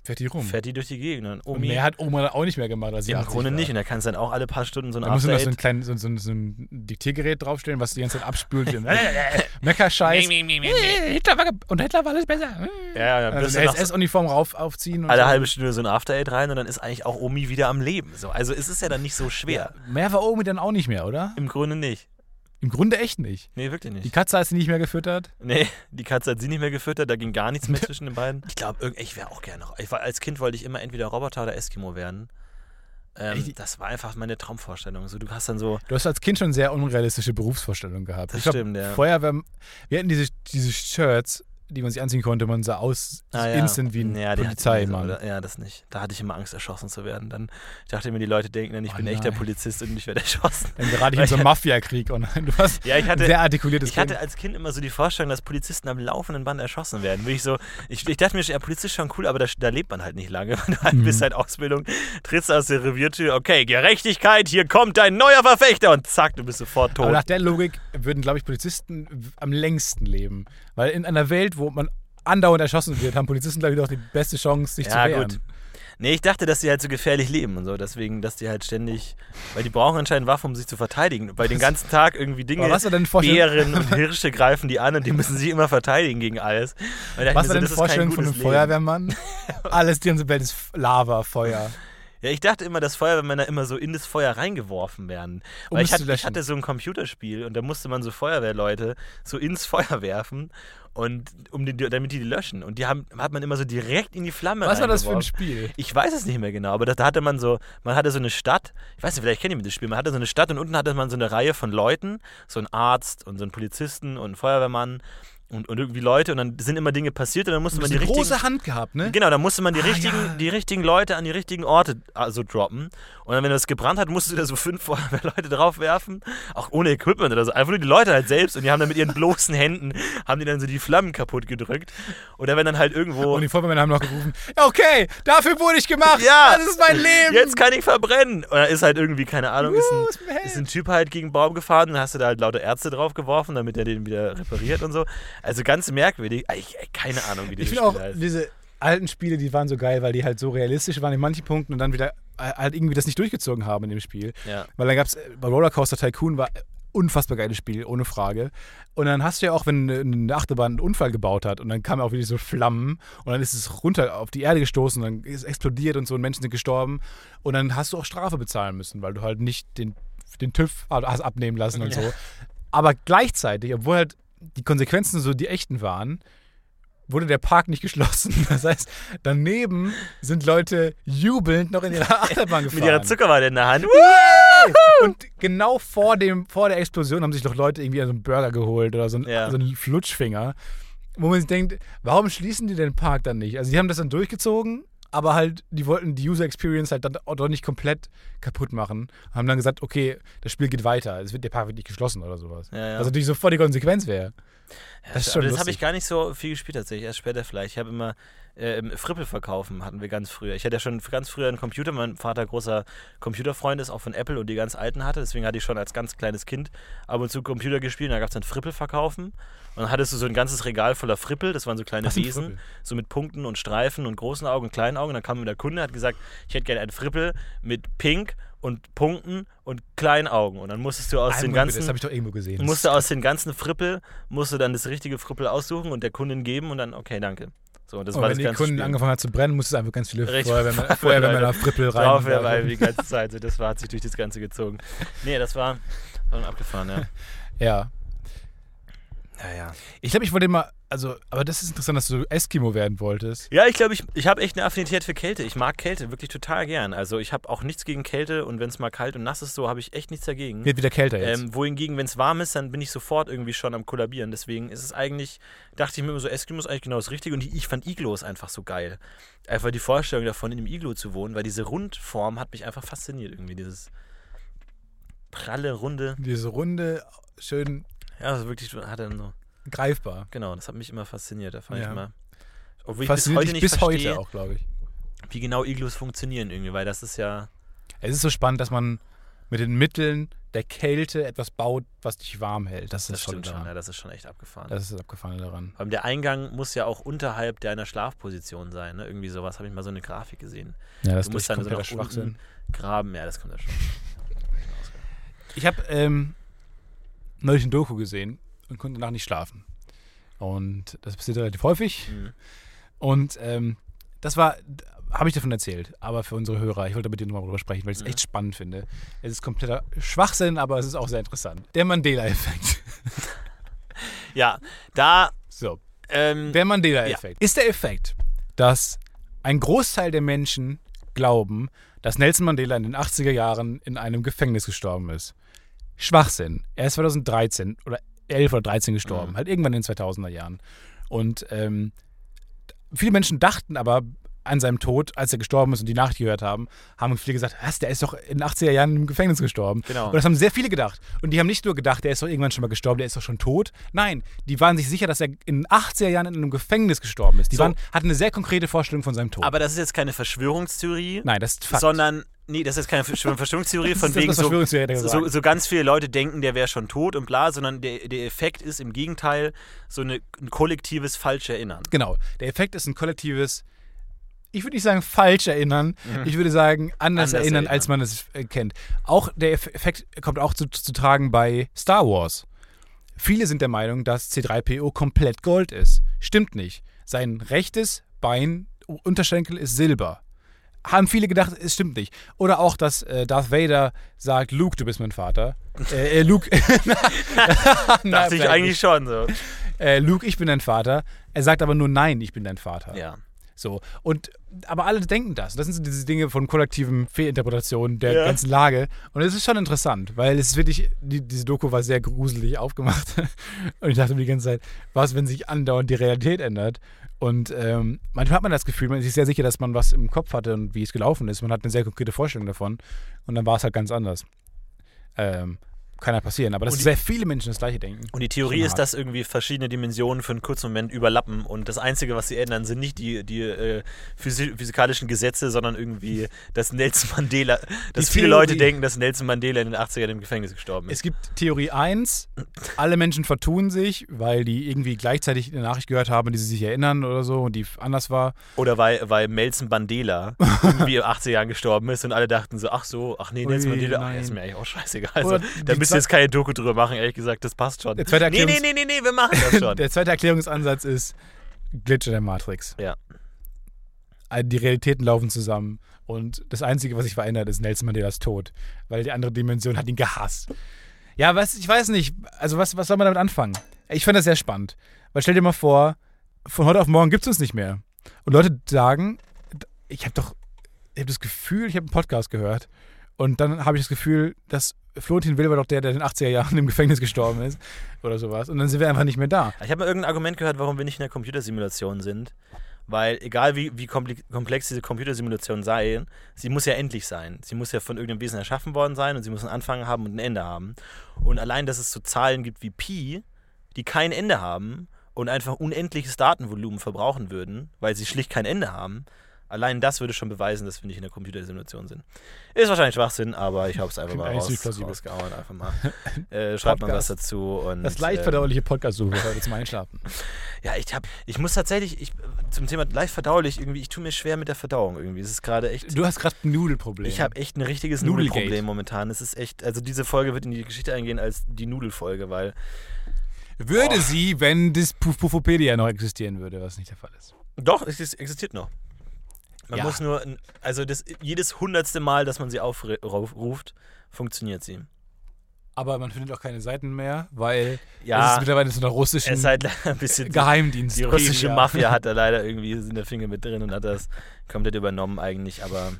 Fährt die rum. fährt die durch die Gegend. Und Und Omi, mehr hat Oma auch nicht mehr gemacht, als ja, im 80 Grunde nicht. Und da kannst du dann auch alle paar Stunden so ein Da musst du noch so ein, kleines, so, so, so ein Diktiergerät draufstellen, was die ganze Zeit abspült. Meckerscheiß. Hitler war und Hitler war alles besser. Ja, ja, dann bist Also eine SS-Uniform rauf, aufziehen. Und alle so. halbe Stunde so ein After Eight rein und dann ist eigentlich auch Omi wieder am Leben. So, also es ist ja dann nicht so schwer. Mehr war Omi dann auch nicht mehr, oder? Im Grunde nicht. Im Grunde echt nicht. Nee, wirklich Die nicht. Katze hat sie nicht mehr gefüttert. Nee, die Katze hat sie nicht mehr gefüttert, da ging gar nichts mehr zwischen den beiden. Ich glaube, ich wäre auch gerne. Ich war, als Kind wollte ich immer entweder Roboter oder Eskimo werden. Ähm, das war einfach meine Traumvorstellung. So, du hast dann so. Du hast als Kind schon sehr unrealistische Berufsvorstellungen gehabt. Das ich glaub, stimmt, ja. Feuerwehr, wir hatten diese, diese Shirts, die man sich anziehen konnte. Man sah aus Ah, ja. instant wie ein Ja, hatte ich Polizeimann. so? Ja, das nicht. Da hatte ich immer Angst, erschossen zu werden. Dann ich dachte mir, die Leute denken dann, ich Oh bin nein. Polizist und ich werde erschossen. Dann gerate ich in so einen ich- Mafia-Krieg. Und du hast Ja, ich hatte, sehr artikuliertes ich hatte Kind. als Kind immer so die Vorstellung, dass Polizisten am laufenden Band erschossen werden. Ich, so, ich, ich dachte mir, ja, Polizist ist schon cool, aber da, da lebt man halt nicht lange. Du halt Mhm. bist halt Ausbildung, trittst aus der Reviertür, okay, Gerechtigkeit, hier kommt dein neuer Verfechter und zack, du bist sofort tot. Aber nach der Logik würden, glaube ich, Polizisten am längsten leben. Weil in einer Welt, wo man andauernd erschossen wird, haben Polizisten, glaube ich, doch die beste Chance, sich zu Ja, wehren. gut. Nee, ich dachte, dass die halt so gefährlich leben und so. Deswegen, dass die halt ständig. Weil die brauchen anscheinend Waffen, um sich zu verteidigen. Weil den ganzen Tag irgendwie Dinge. Aber was denn Bären und Hirsche greifen die an und die müssen sich immer verteidigen gegen alles. Was war denn so, kein Vorstellung von einem Leben. Feuerwehrmann? Alles, die ganze Welt ist Lava, Feuer. Ja, ich dachte immer, dass Feuerwehrmänner immer so in das Feuer reingeworfen werden. Um Weil es ich, hatte, ich hatte so ein Computerspiel und da musste man so Feuerwehrleute so ins Feuer werfen. Und um die, damit die die löschen. Und die haben, hat man immer so direkt in die Flamme Was war das für ein. Spiel? Ich weiß es nicht mehr genau, aber da, da hatte man so, man hatte so eine Stadt, ich weiß nicht, vielleicht kennt ihr das Spiel, man hatte so eine Stadt und unten hatte man so eine Reihe von Leuten, so ein Arzt und so ein Polizisten und ein Feuerwehrmann und, und irgendwie Leute und dann sind immer Dinge passiert und dann musste man die richtigen, große Hand gehabt, ne? Genau, da musste man die, Ah, richtigen, ja. die richtigen Leute an die richtigen Orte also droppen. Und dann, wenn das gebrannt hat, musstest du da so fünf Feuerwehrleute draufwerfen. Auch ohne Equipment oder so. Einfach nur die Leute halt selbst. Und die haben dann mit ihren bloßen Händen, haben die dann so die Flammen kaputt gedrückt. Oder wenn dann halt irgendwo. Und die Feuerwehrmänner haben noch gerufen, okay, dafür wurde ich gemacht, Ja. das ist mein Leben. Jetzt kann ich verbrennen. Und dann ist halt irgendwie, keine Ahnung, ist ein, ist ein Typ halt gegen einen Baum gefahren und dann hast du da halt lauter Ärzte drauf geworfen, damit er den wieder repariert und so. Also ganz merkwürdig. Ich, keine Ahnung, wie Ich dieses finde auch, heißt. diese alten Spiele, die waren so geil, weil die halt so realistisch waren in manchen Punkten und dann wieder äh, halt irgendwie das nicht durchgezogen haben in dem Spiel. Ja. Weil dann gab es, bei Rollercoaster Tycoon war ein unfassbar geiles Spiel, ohne Frage. Und dann hast du ja auch, wenn eine- Achterbahn einen Unfall gebaut hat und dann kamen auch wieder so Flammen und dann ist es runter auf die Erde gestoßen und dann ist es explodiert und so und Menschen sind gestorben. Und dann hast du auch Strafe bezahlen müssen, weil du halt nicht den, den TÜV hast abnehmen lassen und so. Aber gleichzeitig, obwohl halt die Konsequenzen so die echten waren, wurde der Park nicht geschlossen. Das heißt, daneben sind Leute jubelnd noch in ihrer Achterbahn gefahren. Mit ihrer Zuckerwatte in der Hand. Und genau vor, dem, vor der Explosion haben sich noch Leute irgendwie so einen Burger geholt oder so einen, Ja. so einen Flutschfinger. Wo man sich denkt, warum schließen die den Park dann nicht? Also, die haben das dann durchgezogen, aber halt, die wollten die User Experience halt dann auch doch nicht komplett kaputt machen. Haben dann gesagt, okay, das Spiel geht weiter. Es wird, der Park wird nicht geschlossen oder sowas. Ja, ja. Was natürlich sofort die Konsequenz wäre. Das schon aber das habe ich gar nicht so viel gespielt tatsächlich, erst später vielleicht. Ich habe immer äh, Frippel verkaufen, hatten wir ganz früher. Ich hatte ja schon ganz früher einen Computer, mein Vater großer Computerfreund ist, auch von Apple und die ganz alten hatte, deswegen hatte ich schon als ganz kleines Kind ab und zu Computer gespielt und da gab es dann Frippel verkaufen und dann hattest du so ein ganzes Regal voller Frippel, das waren so kleine Wesen, so mit Punkten und Streifen und großen Augen und kleinen Augen und dann kam der Kunde, hat gesagt, ich hätte gerne einen Frippel mit Pink und Punkten und kleinen Augen und dann musstest du aus den Einmal bitte, ganzen das habe ich doch irgendwo gesehen. Du musst aus den ganzen Frippel, musst du dann das richtige Frippel aussuchen und der Kundin geben und dann, okay, danke. So, und das und war wenn das die Kunden Spiel. angefangen hat zu brennen, musste es einfach ganz viele Richtig. Feuerwehrmänner, Feuerwehrmänner Frippel rein. Drauf, ja, weil die ganze Zeit, so, das war, hat sich durch das Ganze gezogen. Nee, das war, war abgefahren, ja. ja. Ja, ja. Ich glaube, ich wollte immer, also, aber das ist interessant, dass du Eskimo werden wolltest. Ja, ich glaube, ich, ich habe echt eine Affinität für Kälte. Ich mag Kälte wirklich total gern. Also ich habe auch nichts gegen Kälte und wenn es mal kalt und nass ist, so habe ich echt nichts dagegen. Wird wieder kälter jetzt. Ähm, wohingegen, wenn es warm ist, dann bin ich sofort irgendwie schon am Kollabieren. Deswegen ist es eigentlich, dachte ich mir immer so, Eskimo ist eigentlich genau das Richtige. Und die, ich fand Iglos einfach so geil. Einfach die Vorstellung davon, in einem Iglo zu wohnen, weil diese Rundform hat mich einfach fasziniert irgendwie. Dieses pralle, runde. Diese Runde, schön Ja, also wirklich, hat er so. Greifbar. Genau, das hat mich immer fasziniert. Da fand Ja. ich immer. Obwohl ich bis heute nicht bis verstehe, heute auch, glaube ich. wie genau Iglos funktionieren irgendwie, weil das ist ja. Es ist so spannend, dass man mit den Mitteln der Kälte etwas baut, was dich warm hält. Das ist Das Tolle stimmt schon, daran. ja, das ist schon echt abgefahren. Das ist das Abgefahrene daran. Vor allem der Eingang muss ja auch unterhalb deiner Schlafposition sein, ne? Irgendwie sowas habe ich mal so eine Grafik gesehen. Ja, das Du musst ist dann so nach Schwachsinn. graben. Ja, das kommt ja schon. Ich habe ähm, neulich ein Doku gesehen und konnte danach nicht schlafen. Und das passiert relativ häufig. Mhm. Und ähm, das war, habe ich davon erzählt, aber für unsere Hörer, ich wollte mit dir nochmal drüber sprechen, weil ich es Mhm. echt spannend finde. Es ist kompletter Schwachsinn, aber es ist auch sehr interessant. Der Mandela-Effekt. Ja, da. So, Ähm, der Mandela-Effekt ist der Effekt, dass ein Großteil der Menschen glauben, dass Nelson Mandela in den 80er Jahren in einem Gefängnis gestorben ist. Schwachsinn. Er ist 2013 oder 11 oder 13 gestorben, Mhm. halt irgendwann in den 2000er Jahren. Und ähm, viele Menschen dachten aber an seinem Tod, als er gestorben ist und die Nachricht gehört haben, haben viele gesagt, was, der ist doch in den 80er Jahren im Gefängnis gestorben. Genau. Und das haben sehr viele gedacht. Und die haben nicht nur gedacht, der ist doch irgendwann schon mal gestorben, der ist doch schon tot. Nein, die waren sich sicher, dass er in den 80er Jahren in einem Gefängnis gestorben ist. Die So. waren, hatten eine sehr konkrete Vorstellung von seinem Tod. Aber das ist jetzt keine Verschwörungstheorie, Nein, das ist Fakt. sondern, nee, das ist keine Verschwör- Verschwörungstheorie, von wegen so, so, so ganz viele Leute denken, der wäre schon tot und bla, sondern der, der Effekt ist im Gegenteil so eine, ein kollektives Falscherinnern. Genau. Der Effekt ist ein kollektives, ich würde nicht sagen falsch erinnern, ich würde sagen anders, Mhm. Anders erinnern, erinnern. als man es kennt. Auch der Eff- Effekt kommt auch zu, zu tragen bei Star Wars. Viele sind der Meinung, dass C3PO komplett Gold ist. Stimmt nicht. Sein rechtes Bein, Unterschenkel ist Silber. Haben viele gedacht, es stimmt nicht. Oder auch, dass äh, Darth Vader sagt, Luke, du bist mein Vater. Äh, äh, Luke. Dachte ich eigentlich schon so. nicht. Äh, Luke, ich bin dein Vater. Er sagt aber nur nein, ich bin dein Vater. Ja. So. Und aber alle denken das. Das sind so diese Dinge von kollektiven Fehlinterpretationen der Ja. ganzen Lage. Und es ist schon interessant, weil es ist wirklich, die, diese Doku war sehr gruselig aufgemacht. Und ich dachte mir die ganze Zeit, was, wenn sich andauernd die Realität ändert? Und ähm, manchmal hat man das Gefühl, man ist sich sehr sicher, dass man was im Kopf hatte und wie es gelaufen ist. Man hat eine sehr konkrete Vorstellung davon. Und dann war es halt ganz anders. Ähm, kann ja passieren. Aber dass die- sehr viele Menschen das Gleiche denken. Und die Theorie ist, hart. dass irgendwie verschiedene Dimensionen für einen kurzen Moment überlappen und das Einzige, was sie ändern, sind nicht die, die äh, physi physikalischen Gesetze, sondern irgendwie, dass Nelson Mandela, dass viele Theorie- Leute denken, dass Nelson Mandela in den 80ern im Gefängnis gestorben ist. Es gibt Theorie 1, alle Menschen vertun sich, weil die irgendwie gleichzeitig eine Nachricht gehört haben, die sie sich erinnern oder so und die anders war. Oder weil, weil Nelson Mandela irgendwie in 80 Jahren gestorben ist und alle dachten so, ach so, ach nee, Nelson Mandela, ach, ist mir eigentlich auch scheißegal. Also, da die müsst ihr jetzt keine Doku drüber machen, ehrlich gesagt, das passt schon. Der zweite nee, nee, nee, nee, nee, wir machen das schon. Der zweite Erklärungsansatz ist Glitch in der Matrix. Ja. Die Realitäten laufen zusammen und das Einzige, was sich verändert, ist Nelson Mandelas Tod, weil die andere Dimension hat ihn gehasst. Ja, was, ich weiß nicht, also was, was soll man damit anfangen? Ich fand das sehr spannend, weil stell dir mal vor, von heute auf morgen gibt es uns nicht mehr. Und Leute sagen, ich habe doch, ich habe das Gefühl, ich habe einen Podcast gehört und dann habe ich das Gefühl, dass Florentin Will war doch der, der in den 80er Jahren im Gefängnis gestorben ist oder sowas und dann sind wir einfach nicht mehr da. Ich habe mal irgendein Argument gehört, warum wir nicht in der Computersimulation sind. Weil egal wie, wie komplex diese Computersimulation sei, sie muss ja endlich sein. Sie muss ja von irgendeinem Wesen erschaffen worden sein und sie muss einen Anfang haben und ein Ende haben. Und allein, dass es so Zahlen gibt wie Pi, die kein Ende haben und einfach unendliches Datenvolumen verbrauchen würden, weil sie schlicht kein Ende haben, allein das würde schon beweisen, dass wir nicht in der Computersimulation sind. Ist wahrscheinlich Schwachsinn, aber ich habe es einfach mal raus, rausgehauen. Einfach mal. Äh, schreibt mal was Podcast. dazu. Und, Das leicht ähm, verdauliche Podcast-Suche heute zum Einschlafen. ja, ich hab, ich muss tatsächlich, ich, zum Thema leicht verdaulich, irgendwie, ich tue mir schwer mit der Verdauung irgendwie. Es ist gerade echt, Du hast gerade ein Nudelproblem. ich habe echt ein richtiges Nudelgate. Nudelproblem momentan. Es ist echt, also diese Folge wird in die Geschichte eingehen als die Nudelfolge, weil, Würde Oh. sie, wenn das Puf- Pufopedia noch existieren würde, was nicht der Fall ist. doch, es ist- existiert noch. Man Ja. muss nur, also das, jedes hundertste Mal, dass man sie aufruft, funktioniert sie. Aber man findet auch keine Seiten mehr, weil es Ja, ist mittlerweile zu einer russischen es ist halt ein bisschen, Geheimdienst. die russische Media. Mafia hat da leider irgendwie in der Finger mit drin und hat das komplett übernommen eigentlich, aber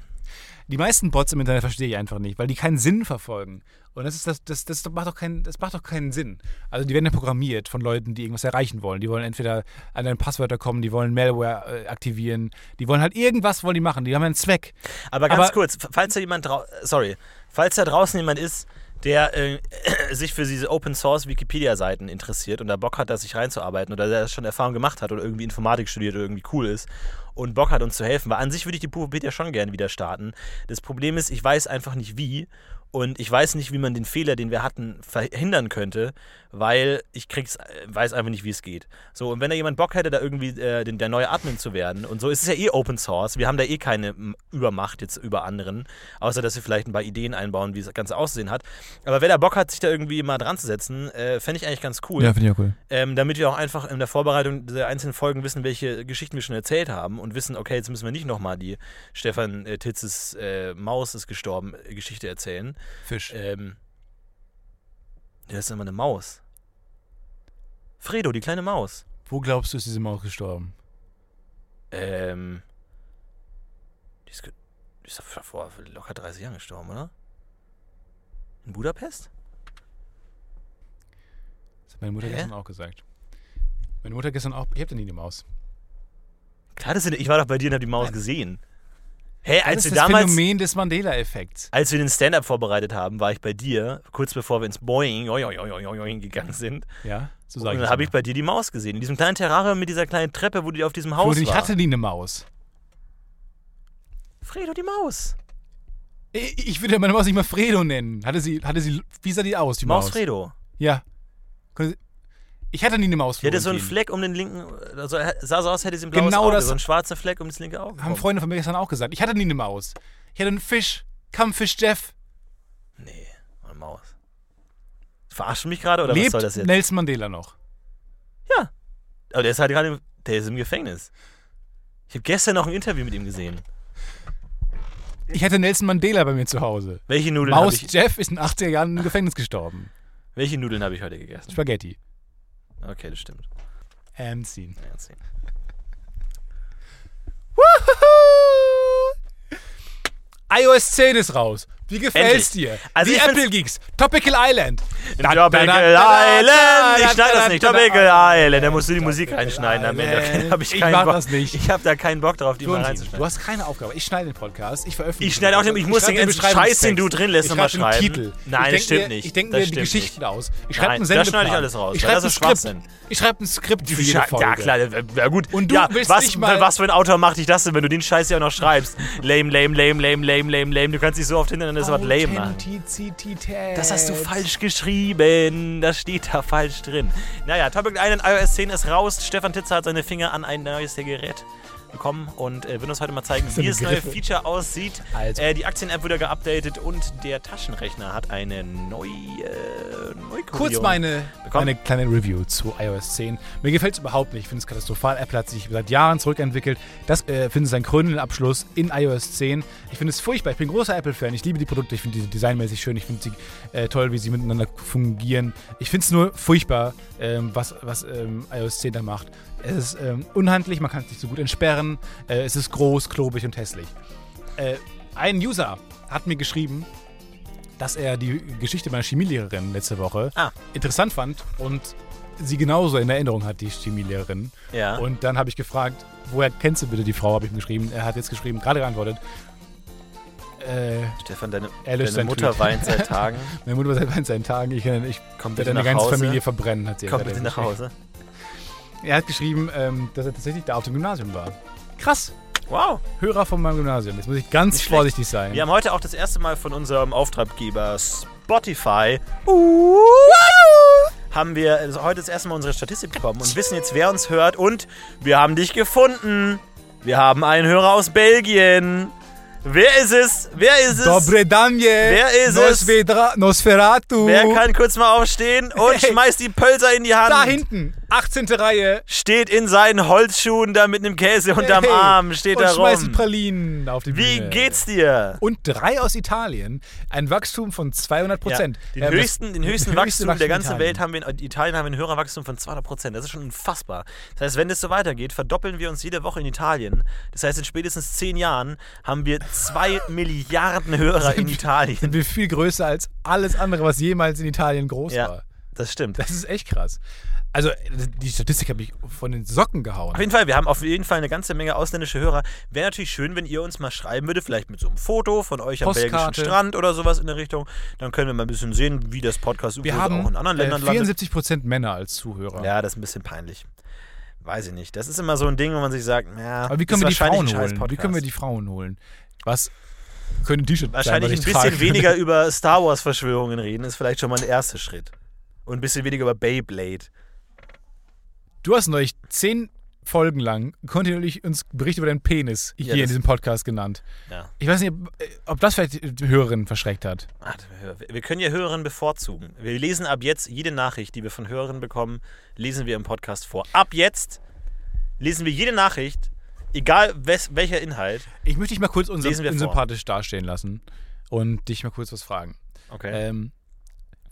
Die meisten Bots im Internet verstehe ich einfach nicht, weil die keinen Sinn verfolgen. Und das ist das, das, das macht doch keinen, das macht doch keinen Sinn. Also die werden ja programmiert von Leuten, die irgendwas erreichen wollen. Die wollen entweder an deine Passwörter kommen, die wollen Malware äh, aktivieren, die wollen halt irgendwas wollen die machen. Die haben einen Zweck. Aber ganz Aber- kurz, falls da jemand drau sorry, falls da draußen jemand ist, der äh, sich für diese Open Source Wikipedia Seiten interessiert und da Bock hat, da sich reinzuarbeiten oder der schon Erfahrung gemacht hat oder irgendwie Informatik studiert oder irgendwie cool ist und Bock hat uns zu helfen, weil an sich würde ich die Pufopedia schon gerne wieder starten. Das Problem ist, ich weiß einfach nicht wie und ich weiß nicht, wie man den Fehler, den wir hatten, verhindern könnte, weil ich krieg's, äh, weiß einfach nicht, wie es geht. So, und wenn da jemand Bock hätte, da irgendwie äh, den, der neue Admin zu werden, und so ist es ja eh Open Source, wir haben da eh keine Übermacht jetzt über anderen, außer dass wir vielleicht ein paar Ideen einbauen, wie das Ganze auszusehen hat. Aber wer da Bock hat, sich da irgendwie mal dran zu setzen, äh, fände ich eigentlich ganz cool. finde ich auch cool. Ähm, damit wir auch einfach in der Vorbereitung der einzelnen Folgen wissen, welche Geschichten wir schon erzählt haben und wissen, okay, jetzt müssen wir nicht nochmal die Stefan äh, Titzes äh, Maus ist gestorben äh, Geschichte erzählen. Fisch. Ähm, das ist immer eine Maus. Fredo, die kleine Maus. Wo glaubst du, ist diese Maus gestorben? Ähm, die ist, die ist doch vor locker 30 Jahren gestorben, oder? In Budapest? Das hat meine Mutter Hä? gestern auch gesagt. Meine Mutter gestern auch. Ich hab da nie eine Maus. Klar, das sind, ich war doch bei dir und hab die Maus gesehen. Das als ist wir das damals, Phänomen des Mandela-Effekts. als wir den Stand-Up vorbereitet haben, war ich bei dir, kurz bevor wir ins Boing oing, oing, oing, oing, oing gegangen sind. Ja, so Und sage dann habe ich bei dir die Maus gesehen. In diesem kleinen Terrarium mit dieser kleinen Treppe, wo die auf diesem Haus Frodo, ich hatte nie eine Maus. Fredo, die Maus. Ich, ich würde meine Maus nicht mal Fredo nennen. Hatte sie, hatte sie, wie sah die aus, die Maus Maus? Fredo. Ja. Ich hatte nie eine Maus. Die hatte so einen. Fleck um den linken, also sah so aus, hätte sie ein blaues Genau Auge, das- so einen schwarzen Fleck um das linke Auge. Haben. Freunde von mir gestern auch gesagt. Ich hatte nie eine Maus. Ich hatte einen Fisch. Kampffisch Jeff. Nee, eine Maus. Verarschen mich gerade oder was Lebt soll das jetzt? Nelson Mandela noch? Ja. Aber der ist halt gerade, im- der ist im Gefängnis. Ich habe gestern noch ein Interview mit ihm gesehen. Ich hatte Nelson Mandela bei mir zu Hause. Welche Nudeln habe Maus ich, Jeff ist in den 80er Jahren im Gefängnis gestorben. welche Nudeln habe ich heute gegessen? Spaghetti. Okay, das stimmt. Ja, erzähl. iOS 10 ist raus. Wie gefällt's dir? Also Wie ich Apple Geeks. Topical Island. Da- da- da- da- Island! da- Ich schneide da- das nicht. da- da- Tropical Island. Da musst du die Musik reinschneiden am Ende. Da hab ich Ich mach das nicht. Ich habe da keinen Bock drauf, die mal reinzuschneiden. du hast keine Aufgabe. Ich schneide den Podcast. Ich veröffentliche Ich schneide auch den- ich muss den ganzen Scheiß, den du drin lässt, ich nochmal schreibe den schreiben. Titel. Nein, ich das stimmt nicht. Ich denke mir die Geschichten aus. Ich schreibe einen Sendeplan. schneide ich alles raus, Ich schreibe ein Skript. Ich schreibe ein Skript für jede Ja, Folge. ja, klar, ja gut. Und du willst was, nicht mal- was für ein Autor macht dich das denn, wenn du den Scheiß ja auch noch schreibst? Lame, lame, lame, lame, lame, lame, lame. Du kannst dich so oft hinter das Wort lame. Das hast du falsch geschrieben. Das steht da falsch drin. Naja, Topic Island iOS 10 ist raus. Stefan Titzer hat seine Finger an ein neues Gerät bekommen und äh, wird uns heute mal zeigen, wie das neue. Feature aussieht. Also. Äh, die Aktien-App wurde geupdatet und der Taschenrechner hat eine neue äh, Kurz meine, bekommen. meine kleine Review zu iOS 10. Mir gefällt es überhaupt nicht. Ich finde es katastrophal. Apple hat sich seit Jahren zurückentwickelt. Das äh, finde ich sein krönenden Abschluss in iOS 10. Ich finde es furchtbar. Ich bin großer Apple-Fan. Ich liebe die Produkte. Ich finde die designmäßig schön. Ich finde sie äh, toll, wie sie miteinander fungieren. Ich finde es nur furchtbar, ähm, was, was ähm, iOS 10 da macht. Es ist ähm, unhandlich, man kann es nicht so gut entsperren. Äh, es ist groß, klobig und hässlich. Äh, ein User hat mir geschrieben, dass er die Geschichte meiner Chemielehrerin letzte Woche Ah. interessant fand und sie genauso in Erinnerung hat, die Chemielehrerin. Ja. Und dann habe ich gefragt, woher kennst du bitte die Frau, habe ich ihm geschrieben. Er hat jetzt geschrieben, gerade geantwortet. Äh, Stefan, deine, deine Mutter Tweet. weint seit Tagen. meine Mutter war seit Tagen, ich, ich Komm werde deine ganze Hause. Familie verbrennen, hat sie Komm bitte nach. Hause. Er hat geschrieben, ähm, dass er tatsächlich da auf dem Gymnasium war. Krass. Wow. Hörer von meinem Gymnasium. Jetzt muss ich ganz Nicht schlecht. vorsichtig sein. Wir haben heute auch das erste Mal von unserem Auftraggeber Spotify haben wir also heute das erste Mal unsere Statistik bekommen und wissen jetzt, wer uns hört und wir haben dich gefunden. Wir haben einen Hörer aus Belgien. Wer ist es? Wer ist es? Dobre Danje. Wer ist es? Nosferatu. Wer kann kurz mal aufstehen und Hey. schmeißt die Pölser in die Hand? Da hinten, 18. Reihe. Steht in seinen Holzschuhen da mit einem Käse unterm Hey. Arm, steht und da schmeißt rum. Pralinen auf die Wie Bühne. geht's dir? Und drei aus Italien. Ein Wachstum von 200 Prozent. Den höchsten, den höchsten Wachstum der ganzen Welt haben wir in Italien haben wir ein höherer Wachstum von 200 Prozent. Das ist schon unfassbar. Das heißt, wenn das so weitergeht, verdoppeln wir uns jede Woche in Italien. Das heißt, in spätestens zehn Jahren haben wir zwei Milliarden Hörer in Italien. Sind wir viel größer als alles andere, was jemals in Italien groß Ja, war. das stimmt. Das ist echt krass. Also, die Statistik habe ich von den Socken gehauen. Auf jeden Fall, wir haben auf jeden Fall eine ganze Menge ausländische Hörer. Wäre natürlich schön, wenn ihr uns mal schreiben würdet, vielleicht mit so einem Foto von euch am Postkarte. belgischen Strand oder sowas in der Richtung. Dann können wir mal ein bisschen sehen, wie das Podcast Wir haben auch in anderen äh, Ländern landet. 74 Prozent Männer als Zuhörer. Ja, das ist ein bisschen peinlich. Weiß ich nicht. Das ist immer so ein Ding, wo man sich sagt, ja, Aber wie können wir die Frauen ein scheiß holen? Wie können wir die Frauen holen? Was können T-Shirt Wahrscheinlich ein bisschen weniger über Star Wars Verschwörungen reden, ist vielleicht schon mal ein erster Schritt. Und ein bisschen weniger über Beyblade. Du hast neulich zehn Folgen lang kontinuierlich uns Berichte über deinen Penis Ja, hier in das- diesem Podcast genannt. Ja. Ich weiß nicht, ob- das vielleicht die Hörerinnen verschreckt hat. Warte, wir können ja Hörerinnen bevorzugen. Wir lesen ab jetzt jede Nachricht, die wir von Hörerinnen bekommen, lesen wir im Podcast vor. Ab jetzt lesen wir jede Nachricht, egal wes, welcher Inhalt. Ich möchte dich mal kurz vor. unsympathisch dastehen lassen und dich mal kurz was fragen. Okay. Ähm,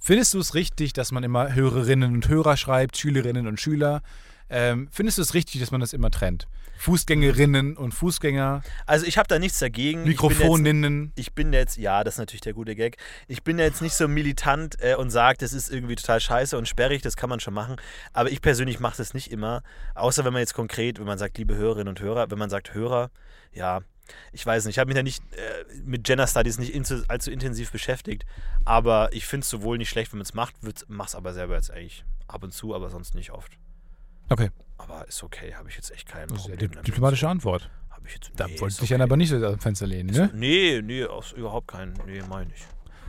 findest du es richtig, dass man immer Hörerinnen und Hörer schreibt, Schülerinnen und Schüler? Ähm, findest du es richtig, dass man das immer trennt? Fußgängerinnen und Fußgänger, Also ich habe da nichts dagegen. Ich bin jetzt- Mikrofoninnen. ich bin jetzt, ja, das ist natürlich der gute Gag. Ich bin jetzt nicht so militant äh, und sage, das ist irgendwie total scheiße und sperrig, das kann man schon machen. Aber ich persönlich mache das nicht immer. Außer wenn man jetzt konkret, wenn man sagt, liebe Hörerinnen und Hörer, wenn man sagt Hörer, ja, ich weiß nicht, ich habe mich da nicht äh, mit Gender Studies nicht allzu intensiv beschäftigt. Aber ich finde es sowohl nicht schlecht, wenn man es macht, mach's aber selber jetzt eigentlich ab und zu, aber sonst nicht oft. Okay, Aber ist okay, habe ich jetzt echt kein das ist ja Problem diplomatische Antwort. Hab ich jetzt, Da nee, wollte ist ich dann okay. aber nicht so aus dem Fenster lehnen, ne? Nee, nee, aus, überhaupt keinen. Nee, meine ich.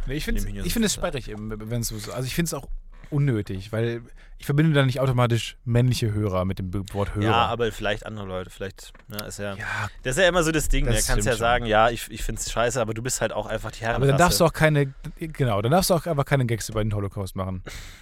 Nee, ich finde find es Fenster. sperrig, wenn es so ist. Also ich finde es auch unnötig, weil ich verbinde da nicht automatisch männliche Hörer mit dem Wort Hörer. Ja, aber vielleicht andere Leute. Vielleicht, ne, ist ja. Ja, Das ist ja immer so das Ding. Das Da kannst ja schon. sagen, ja, ich, ich finde es scheiße, aber du bist halt auch einfach die Herren. aber dann darfst du auch keine, genau, dann darfst du auch einfach keine Gags über den Holocaust machen.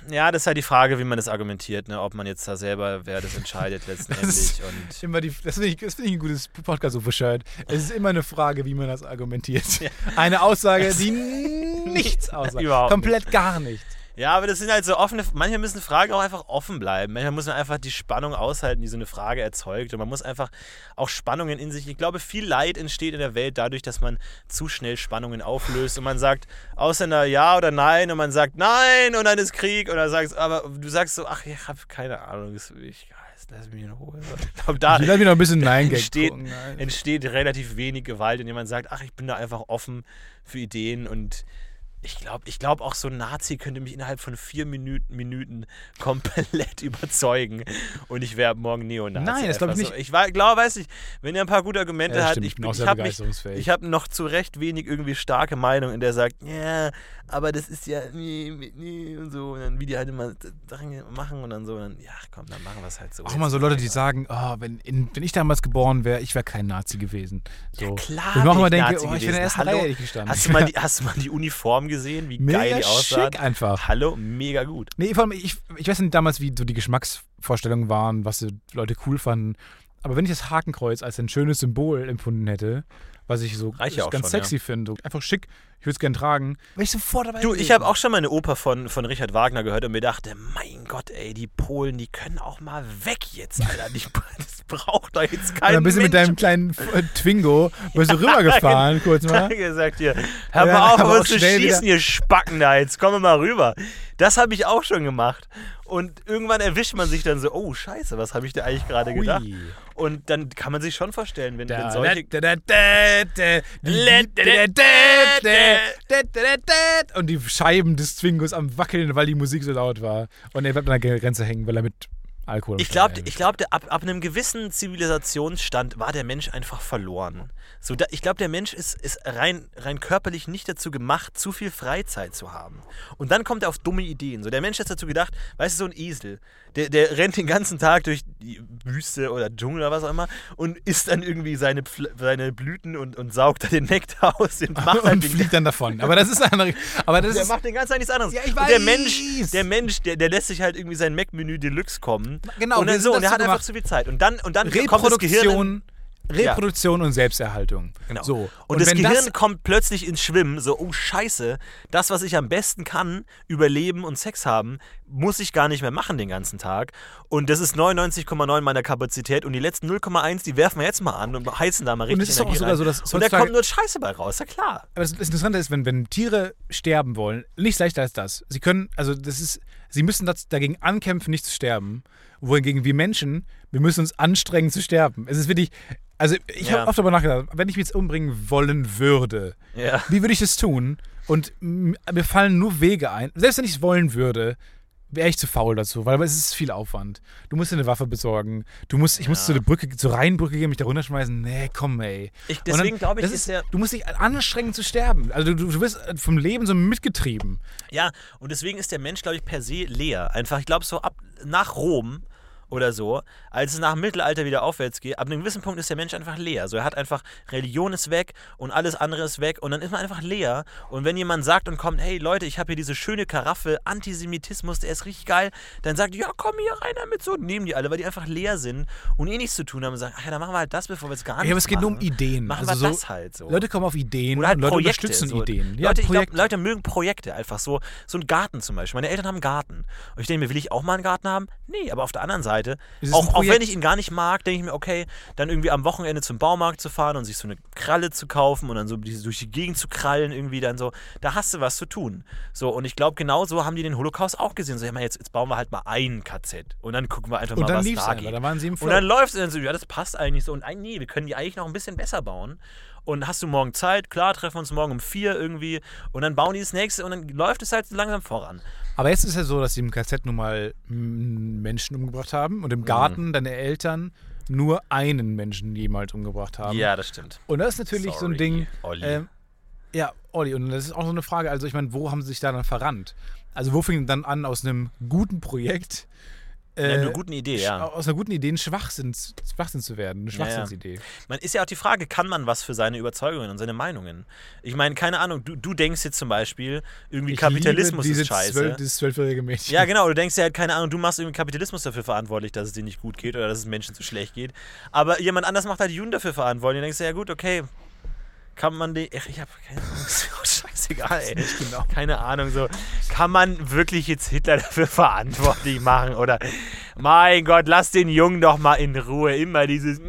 Ja, das ist halt die Frage, wie man das argumentiert, ne? ob man jetzt da selber, wer das entscheidet letztendlich. ist- und Immer die, das finde ich, das find ich ein gutes Podcast-UFO-Shirt. Es ist immer eine Frage, wie man das argumentiert. Eine Aussage, die nichts aussagt. Überhaupt Komplett gar nichts. Ja, aber das sind halt so offene. Manchmal müssen Fragen auch einfach offen bleiben. Manchmal muss man einfach die Spannung aushalten, die so eine Frage erzeugt. Und man muss einfach auch Spannungen in sich. Ich glaube, viel Leid entsteht in der Welt dadurch, dass man zu schnell Spannungen auflöst und man sagt Ausländer ja oder nein und man sagt nein und dann ist Krieg und dann sagst aber du sagst so, ach, ich habe keine Ahnung, ich lass mich in Ruhe. Ich glaube, da Ich noch ein bisschen Nein-Gag entsteht. Nein. entsteht relativ wenig Gewalt, wenn jemand sagt, ach, ich bin da einfach offen für Ideen und ich glaube, ich glaube auch so ein Nazi könnte mich innerhalb von vier Minuten, Minuten komplett überzeugen und ich wäre morgen Neonazi. Nein, das glaub ich nicht. So. Ich glaube, weiß nicht, wenn er ein paar gute Argumente Ja, hat, stimmt, ich, ich bin bin- auch ich sehr habe noch zu Recht wenig irgendwie starke Meinung, in der sagt, ja, aber das ist ja nee, nee und so und dann wie die halt immer Sachen machen und dann so und dann, ja, komm, dann machen wir es halt so. Auch mal so Leute, die sagen, oh, wenn, in, wenn ich damals geboren wäre, ich wäre kein Nazi gewesen. So. Ja, klar Wo ich bin ich denke, Nazi oh, ich wäre in der ersten Hallo? Reihe gestanden. Hast du, mal die, hast du mal die Uniform gesehen, wie Mega geil die aussah? schick einfach. Hallo, mega gut. Nee, vor allem, ich, ich weiß nicht damals, wie so die Geschmacksvorstellungen waren, was die Leute cool fanden. Aber wenn ich das Hakenkreuz als ein schönes Symbol empfunden hätte, was ich so ja ganz schon, sexy finde, so einfach schick, ich würde es gern tragen, wäre ich sofort dabei Du, ich habe auch schon mal eine Oper von, von Richard Wagner gehört und mir dachte, mein Gott, ey, die Polen, die können auch mal weg jetzt, Alter. Die, das braucht doch jetzt Und kein dann bist du mit deinem kleinen äh, Twingo, bist du rübergefahren, kurz mal. gesagt hier, hör Ja, mal auf, auf auch uns zu schießen, ihr Spacken da, jetzt kommen wir mal rüber. Das habe ich auch schon gemacht. Und irgendwann erwischt man sich dann so, oh scheiße, was habe ich da eigentlich gerade gedacht? Und dann kann man sich schon vorstellen, wenn, wenn Da, solche... Äh. Und die Scheiben des Zwingos am Wackeln, weil die Musik so laut war. Und er bleibt an der Grenze hängen, weil er mit Alkohol. Ich glaube, ich glaub, ab, ab einem gewissen Zivilisationsstand war der Mensch einfach verloren. So, da, ich glaube, der Mensch ist, ist rein, rein körperlich nicht dazu gemacht, zu viel Freizeit zu haben. Und dann kommt er auf dumme Ideen. So, der Mensch ist dazu gedacht, weißt du, so ein Esel, der, der rennt den ganzen Tag durch die Wüste oder Dschungel oder was auch immer und isst dann irgendwie seine, Pfl- seine Blüten und, und saugt da den Nektar aus und macht und fliegt dann davon. Aber das ist eine andere. Aber das der ist. macht den ganzen Tag nichts anderes. Ja, ich Und der weiß. Mensch, der Mensch, der, der lässt sich halt irgendwie sein Mac-Menü Deluxe kommen. Genau, und dann so, und dazu hat einfach zu viel Zeit. Und dann, und dann kommt das Gehirn. Reproduktion, Reproduktion und Selbsterhaltung. Genau. So. Und, das wenn Gehirn kommt plötzlich ins Schwimmen, so, oh Scheiße, das, was ich am besten kann, überleben und Sex haben, muss ich gar nicht mehr machen den ganzen Tag. Und das ist 99,9 meiner Kapazität und die letzten 0,1, die werfen wir jetzt mal an und heizen da mal richtig Und es ist auch sogar rein. so, dass Und da kommt nur Scheiße bei raus, ja klar. Aber das das Interessante ist, wenn, wenn Tiere sterben wollen, nichts leichter als das. Sie können, also das ist, sie müssen das, dagegen ankämpfen, nicht zu sterben. Wohingegen wir Menschen, wir müssen uns anstrengen zu sterben. Es ist wirklich, also ich Ja. habe oft darüber nachgedacht, wenn ich mich jetzt umbringen wollen würde, Ja. wie würde ich das tun? Und mir fallen nur Wege ein. Selbst wenn ich es wollen würde, wäre ich zu faul dazu, weil es ist viel Aufwand. Du musst dir eine Waffe besorgen. Du musst, ich muss zu der Brücke, zur Rheinbrücke gehen, mich da runterschmeißen. Nee, komm, ey. Ich- deswegen glaube ich, das ist der- Du musst dich anstrengen zu sterben. Also du, du wirst vom Leben so mitgetrieben. Ja, und deswegen ist der Mensch, glaube ich, per se leer. Einfach, ich glaube, so ab nach Rom oder so, als es nach dem Mittelalter wieder aufwärts geht, ab einem gewissen Punkt ist der Mensch einfach leer. So, er hat einfach, Religion ist weg und alles andere ist weg und dann ist man einfach leer. Und wenn jemand sagt und kommt, hey Leute, ich habe hier diese schöne Karaffe, Antisemitismus, der ist richtig geil, dann sagt, ja, komm hier rein damit so. Nehmen die alle, weil die einfach leer sind und eh nichts zu tun haben und sagen, ach ja, dann machen wir halt das, bevor wir es gar nicht Ja, aber es geht nur um machen. Ideen. Machen also wir so, das halt so. Leute kommen auf Ideen Oder halt und Leute Projekte. unterstützen so. Ideen. Ja, Leute, glaub, Leute mögen Projekte einfach so. So ein Garten zum Beispiel. Meine Eltern haben einen Garten. Und ich denke mir, will ich auch mal einen Garten haben? Nee, aber auf der anderen Seite Seite. Auch, auch wenn ich ihn gar nicht mag, denke ich mir, okay, dann irgendwie am Wochenende zum Baumarkt zu fahren und sich so eine Kralle zu kaufen und dann so durch die Gegend zu krallen, irgendwie dann so, da hast du was zu tun. So, und ich glaube, genau so haben die den Holocaust auch gesehen. So, ja, jetzt, jetzt bauen wir halt mal ein KZ und dann gucken wir einfach Und mal, was da geht. da waren sie im Und dann läuft es dann so, ja, das passt eigentlich so. Und nee, wir können die eigentlich noch ein bisschen besser bauen. Und hast du morgen Zeit? Klar, treffen wir uns morgen um vier irgendwie. Und dann bauen die das nächste und dann läuft es halt langsam voran. Aber jetzt ist ja so, dass sie im KZ nun mal Menschen umgebracht haben Mhm. und im Garten deine Eltern nur einen Menschen jemals umgebracht haben. Ja, das stimmt. Und das ist natürlich so ein Sorry, Ding. Olli. Ähm, ja, Olli, und das ist auch so eine Frage. Also, ich meine, wo haben sie sich da dann verrannt? Also, wo fing dann an, aus einem guten Projekt. Ja, äh, eine gute Idee, ja. Aus einer guten Idee ein Schwachsinn, Schwachsinn zu werden. Eine Ja, ja. Schwachsinnsidee. Man ist ja auch die Frage, kann man was für seine Überzeugungen und seine Meinungen? Ich meine, keine Ahnung, du, du denkst jetzt zum Beispiel, irgendwie Ich Kapitalismus ist scheiße. Zwölf, dieses zwölfjährige Mädchen. Ja, genau, du denkst ja halt, keine Ahnung, du machst irgendwie Kapitalismus dafür verantwortlich, dass es dir nicht gut geht oder dass es Menschen zu schlecht geht. Aber jemand anders macht halt die Juden dafür verantwortlich. Und denkst du, ja gut, okay, kann man die. Ach, ich hab keine Ahnung, scheißegal, ey. Genau. Keine Ahnung, so. Kann man wirklich jetzt Hitler dafür verantwortlich machen? Oder, mein Gott, lass den Jungen doch mal in Ruhe. Immer dieses,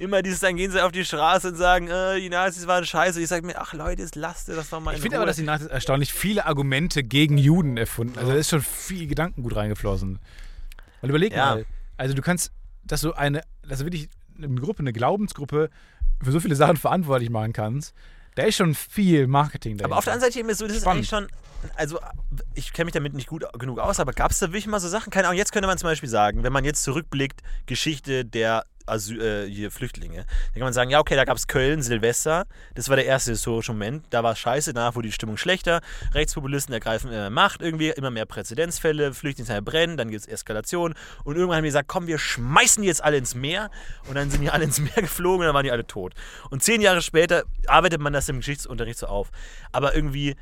immer dieses, dann gehen sie auf die Straße und sagen, äh, die Nazis waren scheiße. Ich sag mir, ach Leute, lasst ihr das doch mal in Ich finde Ruhe. aber, dass die Nazis erstaunlich viele Argumente gegen Juden erfunden. Also da ist schon viel Gedankengut reingeflossen. Weil überleg Ja. mal, also du kannst, dass du eine, dass du wirklich eine Gruppe, eine Glaubensgruppe für so viele Sachen verantwortlich machen kannst, da ist schon viel Marketing dahinter. Aber auf der anderen Seite eben so, das ist Spannend. eigentlich schon, also ich kenne mich damit nicht gut genug aus, aber gab es da wirklich mal so Sachen? Keine Ahnung, jetzt könnte man zum Beispiel sagen, wenn man jetzt zurückblickt, Geschichte der Asyl, äh, hier Flüchtlinge, dann kann man sagen, ja okay, da gab es Köln, Silvester, das war der erste historische Moment, da war es scheiße, danach wurde die Stimmung schlechter, Rechtspopulisten ergreifen immer mehr Macht irgendwie, immer mehr Präzedenzfälle, Flüchtlingsheime brennen, dann gibt es Eskalation und irgendwann haben die gesagt, komm, wir schmeißen die jetzt alle ins Meer und dann sind die alle ins Meer geflogen und dann waren die alle tot. Und zehn Jahre später arbeitet man das im Geschichtsunterricht so auf. Aber irgendwie,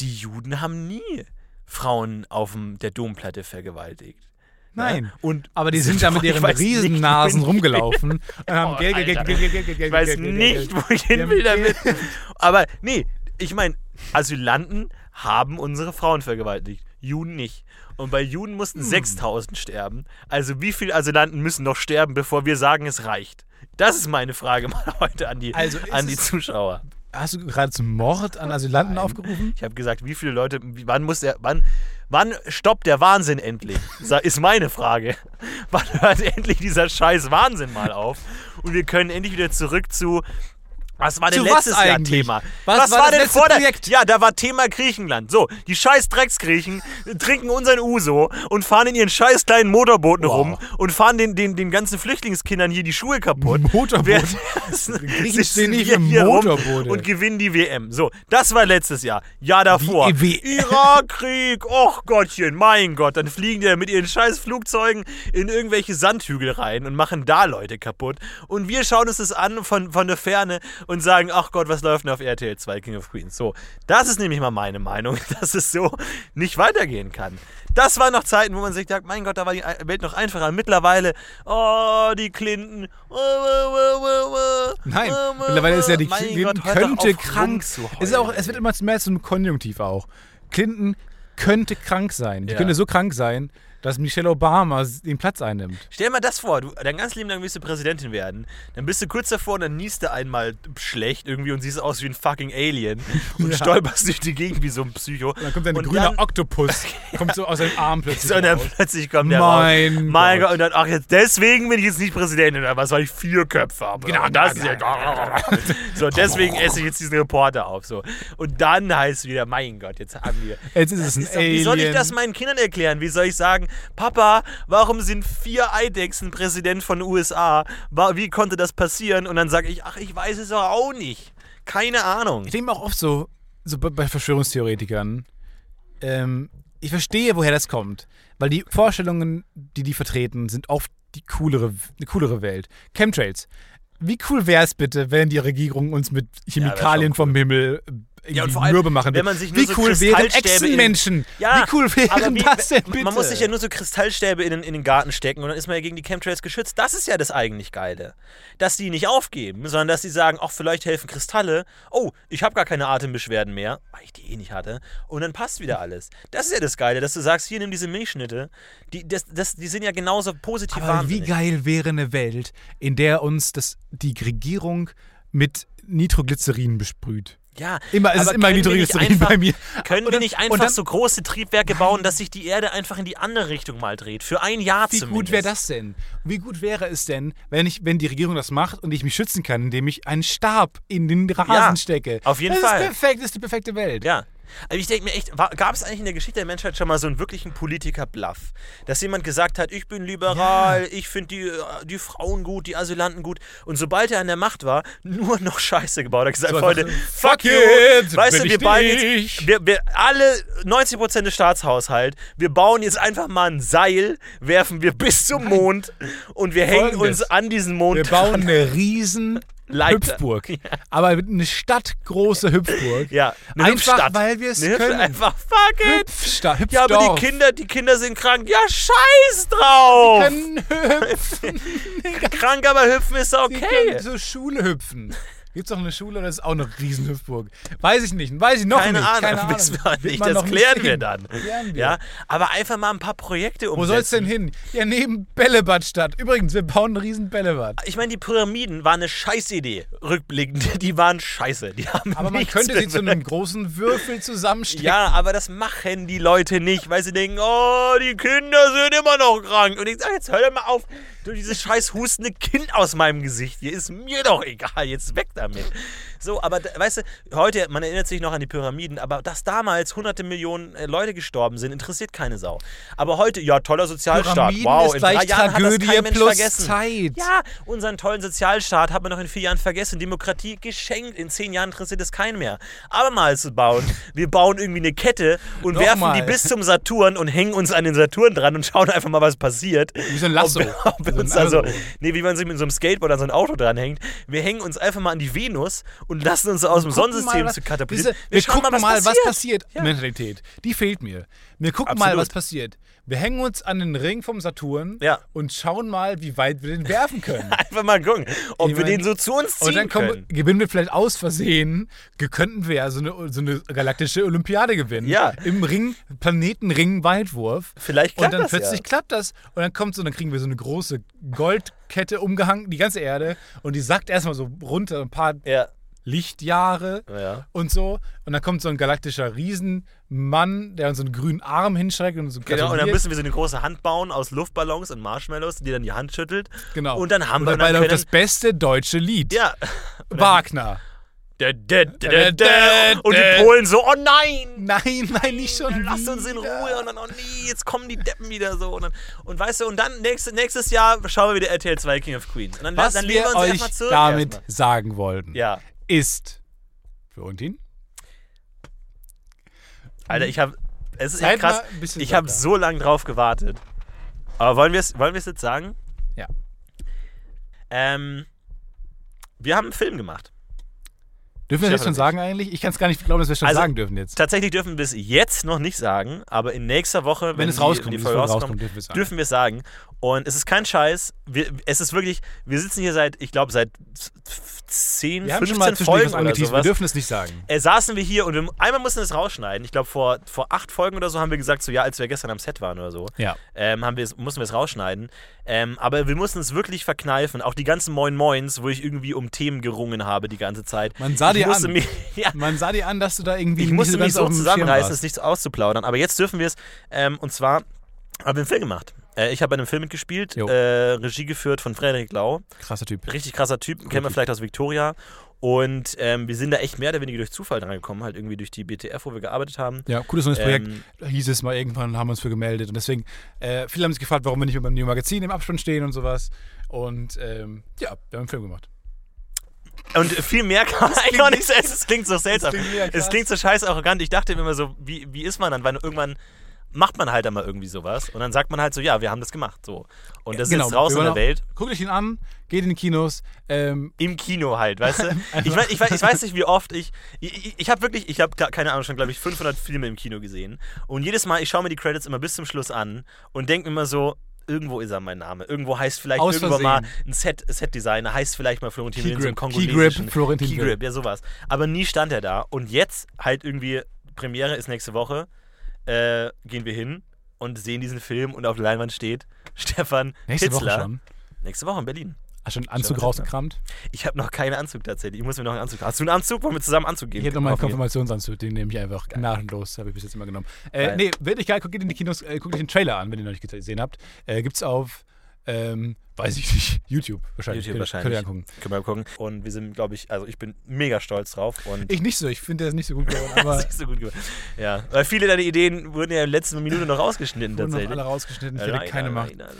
die Juden haben nie Frauen auf der Domplatte vergewaltigt. Nein. Ne? Und aber die sind da mit ihren Riesennasen rumgelaufen und haben Oh, Geld, Geld, Geld. Geld, Geld, Geld, Ich weiß nicht, wo ich hin will damit. Aber nee, ich meine, Asylanten haben unsere Frauen vergewaltigt. Juden nicht. Und bei Juden mussten Hm. 6000 sterben. Also wie viele Asylanten müssen noch sterben, bevor wir sagen, es reicht? Das ist meine Frage mal heute an die, Also an die Zuschauer. Hast du gerade zum Mord an Asylanten Nein. aufgerufen? Ich habe gesagt, wie viele Leute, wann muss der, wann, wann stoppt der Wahnsinn endlich? Ist meine Frage. Wann hört endlich dieser scheiß Wahnsinn mal auf? Und wir können endlich wieder zurück zu, was war denn Zu was letztes Jahr? Thema? Was war das denn vor der, Projekt? Ja, da war Thema Griechenland. So, die scheiß Drecksgriechen trinken unseren Uso und fahren in ihren scheiß kleinen Motorbooten Wow. rum und fahren den, den, den ganzen Flüchtlingskindern hier die Schuhe kaputt. Motorboot? Währenddessen Griechen stehen nicht rum Motorboote. Und gewinnen die WM. So, das war letztes Jahr. Jahr davor. Irakkrieg, och Gottchen, mein Gott. Dann fliegen die mit ihren scheiß Flugzeugen in irgendwelche Sandhügel rein und machen da Leute kaputt. Und wir schauen uns das an von, von der Ferne und sagen, ach Gott, was läuft denn auf RTL 2 King of Queens? So, das ist nämlich mal meine Meinung, dass es so nicht weitergehen kann. Das waren noch Zeiten, wo man sich sagt, mein Gott, da war die Welt noch einfacher. Mittlerweile, oh, die Clinton. Nein, mittlerweile ist ja die Mein Clinton Gott, könnte krank. Es, auch, es wird immer mehr zum Konjunktiv auch. Clinton könnte krank sein. Die Ja. könnte so krank sein, dass Michelle Obama den Platz einnimmt. Stell dir mal das vor, du, dein ganzes Leben lang willst du Präsidentin werden. Dann bist du kurz davor und dann niest du einmal schlecht irgendwie und siehst aus wie ein fucking Alien und Ja. stolperst durch die Gegend wie so ein Psycho. Und dann kommt ein Und grüner dann- Oktopus, kommt so aus seinem Arm plötzlich. Und dann raus. plötzlich kommt der Mein raus. Mein Gott. Und dann, ach, jetzt deswegen bin ich jetzt nicht Präsidentin, oder was, weil ich vier Köpfe habe. Genau, und das ist ja. So, deswegen esse ich jetzt diesen Reporter auf. So. Und dann heißt es wieder, mein Gott, jetzt haben wir. Jetzt ist es ein Ist Alien. wie soll ich das meinen Kindern erklären? Wie soll ich sagen, Papa, warum sind vier Eidechsen Präsident von den USA? Wie konnte das passieren? Und dann sage ich, ach, ich weiß es auch nicht. Keine Ahnung. Ich denke mir auch oft so, so bei- Verschwörungstheoretikern, ähm, ich verstehe, woher das kommt. Weil die Vorstellungen, die die vertreten, sind oft die coolere, eine coolere Welt. Chemtrails. Wie cool wäre es bitte, wenn die Regierung uns mit Chemikalien schon cool. vom Himmel irgendwie und vor allem, mürbe machen wenn man sich nur wie so cool wären Echsenmenschen? Ja, wie cool wären wie- das denn bitte? Man muss sich ja nur so Kristallstäbe in den, in den Garten stecken und dann ist man ja gegen die Chemtrails geschützt. Das ist ja das eigentlich Geile. Dass die nicht aufgeben, sondern dass sie sagen, ach, vielleicht helfen Kristalle. Oh, ich habe gar keine Atembeschwerden mehr, weil ich die eh nicht hatte. Und dann passt wieder alles. Das ist ja das Geile, dass du sagst, hier nimm diese Milchschnitte. Die, das, das, die sind ja genauso positiv Aber wie wahnsinnig. geil wäre eine Welt, in der uns das, die Regierung mit Nitroglycerin besprüht. Ja, Immer, es ist immer Nitroglycerin einfach- bei mir. Können wir nicht einfach dann- so große Triebwerke bauen, dass sich die Erde einfach in die andere Richtung mal dreht? Für ein Jahr Wie zumindest. gut wäre das denn? Wie gut wäre es denn, wenn, ich, wenn die Regierung das macht und ich mich schützen kann, indem ich einen Stab in den Rasen Ja, stecke? auf jeden das Fall. Ist perfekt, das ist die perfekte Welt. Ja. Aber ich denke mir echt, gab es eigentlich in der Geschichte der Menschheit schon mal so einen wirklichen Politiker-Bluff? Dass jemand gesagt hat, ich bin liberal, ich finde die, äh, die Frauen gut, die Asylanten gut. Und sobald er an der Macht war, nur noch Scheiße gebaut. Er hat gesagt, So Freunde, einfach so, fuck you. it, weißt du, wir bauen jetzt, wir, wir alle 90% des Staatshaushalt, wir bauen jetzt einfach mal ein Seil, werfen wir bis zum Mond und wir hängen Folgendes. uns an diesen Mond Wir bauen eine riesen Leiter. Hüpfburg. Aber eine stadtgroße Hüpfburg. Ja, eine Einfach, Hüpfstadt. weil wir es können. Einfach fuck it. Hüpfsta Ja, aber Hüpfdorf. die Kinder, die Kinder sind krank. Ja, scheiß drauf. können hüpfen. krank, aber hüpfen ist okay. können zur Schule hüpfen. Gibt's auch eine Schule oder ist es auch eine riesen Hüpfburg? Weiß ich nicht. Weiß ich noch Keine nicht. Ahnung, Keine Ahnung. wissen wir nicht. Das noch klären wir sehen. dann. Klären wir. Ja, aber einfach mal ein paar Projekte umsetzen. Wo soll's denn hin? Ja, neben Bällebad statt. Übrigens, wir bauen ein riesen Bällebad. Ich meine, die Pyramiden waren eine Scheißidee. Rückblickend, die waren scheiße. Die haben Aber man könnte sie zu einem großen Würfel zusammenstecken. Ja, aber das machen die Leute nicht, weil sie denken, oh, die Kinder sind immer noch krank. Und ich sage, jetzt hör doch mal auf, du dieses scheiß hustende Kind aus meinem Gesicht. Hier ist mir doch egal, jetzt weg damit. So, aber weißt du, heute, man erinnert sich noch an die Pyramiden, aber dass damals hunderte Millionen äh, Leute gestorben sind, interessiert keine Sau. Aber heute, ja, toller Sozialstaat. Pyramiden wow, in drei Jahren hat das Tragödie kein Mensch vergessen. Zeit. Ja, unseren tollen Sozialstaat hat man noch in vier Jahren vergessen. Demokratie geschenkt. In zehn Jahren interessiert es keinen mehr. Aber mal zu bauen. Wir bauen irgendwie eine Kette und Noch werfen die bis zum Saturn und hängen uns an den Saturn dran und schauen einfach mal, was passiert. Wie so ein Lasso. Ob, ob So ein also, nee, wie man sich mit so einem Skateboard an so ein Auto dranhängt. Wir hängen uns einfach mal an die Venus und lassen uns aus dem Sonnensystem mal, was- zu katapultieren. Diese, wir, schauen gucken mal, was passiert. Ja. Mentalität. Die fehlt mir. Wir gucken mal, Absolut. was passiert. Wir hängen uns an den Ring vom Saturn Ja. und schauen mal, wie weit wir den werfen können. Einfach mal gucken, ob Ich wir mein- den so zu uns ziehen Und dann kommen, können. gewinnen wir vielleicht aus Versehen, könnten wir ja so eine, so eine galaktische Olympiade gewinnen. Ja. Im Ring, Planetenring Weitwurf. Vielleicht klappt Und dann das plötzlich ja. klappt das. Und dann kommt so, dann kriegen wir so eine große Goldkette umgehangen, die ganze Erde. Und die sackt erstmal so runter, ein paar Ja, Lichtjahre ja. und so. Und dann kommt so ein galaktischer Riesenmann, der uns so einen grünen Arm hinstreckt und so Genau, und dann müssen wir so eine große Hand bauen aus Luftballons und Marshmallows, die dann die Hand schüttelt. Genau. Und dann haben und wir dann können, das beste deutsche Lied. Ja. Wagner. Da, da, da. Und die Polen so, oh nein! Nein, nein, nicht schon Lass uns in. Ruhe und dann, oh nee, jetzt kommen die Deppen wieder so. Und, dann, und weißt du, und dann nächstes, nächstes Jahr schauen wir wieder RTL 2 King of Queens. Und dann, Was dann wir wir uns euch damit sagen wollten, Ja. Ist für Untin. Alter, ich habe Es ist echt krass. Ich habe so lange drauf gewartet. Aber wollen wir es wollen wir's jetzt sagen? Ja. Ähm, wir haben einen Film gemacht. Dürfen wir das jetzt schon sagen eigentlich? Ich kann es gar nicht glauben, dass wir schon Also, sagen dürfen jetzt. Tatsächlich dürfen wir es jetzt noch nicht sagen, aber in nächster Woche, wenn, Wenn es die, rauskommt, die Folge rauskommt, rauskommt, dürfen wir es sagen. dürfen wir es sagen. Und es ist kein Scheiß. Wir, es ist wirklich, wir sitzen hier seit, ich glaube, seit 10, Wir haben 15 schon mal Folgen oder angeteasert, wir sowas. dürfen es nicht sagen. Äh, saßen wir hier und wir, einmal mussten wir es rausschneiden. Ich glaube, vor, vor acht Folgen oder so haben wir gesagt, so ja, als wir gestern am Set waren oder so, Ja. ähm, haben wir mussten wir es rausschneiden. Ähm, aber wir mussten es wirklich verkneifen. Auch die ganzen Moin Moins, wo ich irgendwie um Themen gerungen habe die ganze Zeit. Man sah ich dir an. Mich, ja, Man sah dir an, dass du da irgendwie ich musste mich so zusammenreißen, es nicht auszuplaudern. Aber jetzt dürfen wir es. Ähm, und zwar haben wir einen Film gemacht. Äh, ich habe bei einem Film mitgespielt, äh, Regie geführt von Frederik Lau. Krasser Typ. Richtig krasser Typ, kennt man Typ. vielleicht aus Victoria. Und ähm, wir sind da echt mehr oder weniger durch Zufall dran gekommen, halt irgendwie durch die BTF, wo wir gearbeitet haben. Ja, cooles neues Projekt. Ähm, Da hieß es mal irgendwann, haben wir uns für gemeldet. Und deswegen, äh, viele haben sich gefragt, warum wir nicht mit beim New Magazin im Abspann stehen und sowas. Und ähm, ja, wir haben einen Film gemacht. Und viel mehr kann man eigentlich auch nicht sagen. Es klingt so seltsam. klingt. Es klingt so scheiße arrogant. Ich dachte mir immer so, wie, wie ist man dann? Weil irgendwann macht man halt einmal irgendwie sowas und dann sagt man halt so, ja, wir haben das gemacht. So. Und das Genau, ist raus in der Welt. Guckt euch ihn an, geht in die Kinos. Ähm, Im Kino halt, weißt du? Ich, mein, ich, weiß, ich weiß nicht, wie oft ich. Ich, ich, ich habe wirklich, ich habe keine Ahnung, schon, glaube ich, 500 Filme im Kino gesehen. Und jedes Mal, ich schaue mir die Credits immer bis zum Schluss an und denke mir immer so. Irgendwo ist er mein Name. Irgendwo heißt vielleicht Aus irgendwann mal ein Set, Set-Designer, heißt vielleicht mal Florentin Key Grip, Key Grip, Florentin Key. Grip, ja sowas. Aber nie stand er da. Und jetzt halt irgendwie, Premiere ist nächste Woche, äh, gehen wir hin und sehen diesen Film und auf der Leinwand steht Stefan nächste Hitzler. Woche schon. Nächste Woche in Berlin. Hast du einen Anzug rausgekramt? Ich habe noch keinen Anzug tatsächlich. Ich muss mir noch einen Anzug. Hast du einen Anzug? Wollen wir zusammen Anzug geben? Ich hätte noch mal einen Kaufen gehen? Konfirmationsanzug, den nehme ich einfach gnadenlos, habe ich bis jetzt immer genommen. Äh, Geil. nee, wirklich geil, guckt in die Kinos, äh, guckt euch den Trailer an, wenn ihr noch nicht gesehen habt. Äh, gibt's auf, ähm, weiß ich nicht, YouTube wahrscheinlich. YouTube Könnt ihr- Könnt ihr angucken. Können wir mal gucken. Und wir sind, glaube ich, also ich bin mega stolz drauf. Und Ich nicht so, ich finde, der ist nicht so gut geworden, aber nicht so gut gemacht. Ja, weil viele deiner Ideen wurden ja in der letzten Minute noch rausgeschnitten wurden noch tatsächlich. alle rausgeschnitten, ich Äh, hätte keine Macht. leider, leider,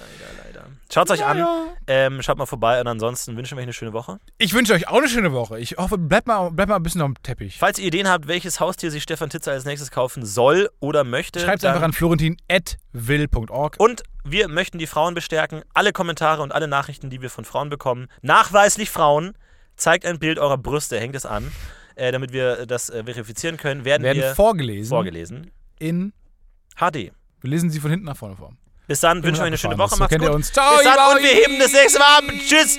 leider. Schaut euch an. Ähm, schaut mal vorbei und ansonsten wünschen wir euch eine schöne Woche. Ich wünsche euch auch eine schöne Woche. Ich hoffe, bleibt mal, bleibt mal ein bisschen auf dem Teppich. Falls ihr Ideen habt, welches Haustier sich Stefan Titzer als nächstes kaufen soll oder möchte, Schreibt dann- einfach an florentin.will.org. Und wir möchten die Frauen bestärken. Alle Kommentare und alle Nachrichten, die wir von Frauen bekommen, nachweislich Frauen, zeigt ein Bild eurer Brüste, hängt es an, äh, damit wir das äh, verifizieren können, werden, Werden wir vorgelesen vorgelesen. in. HD. Wir lesen sie von hinten nach vorne vor. Bis dann, wünschen wir euch eine schöne Woche. Macht's gut. uns. Ciao, Bis dann und wir heben das nächste Mal ab. Tschüss.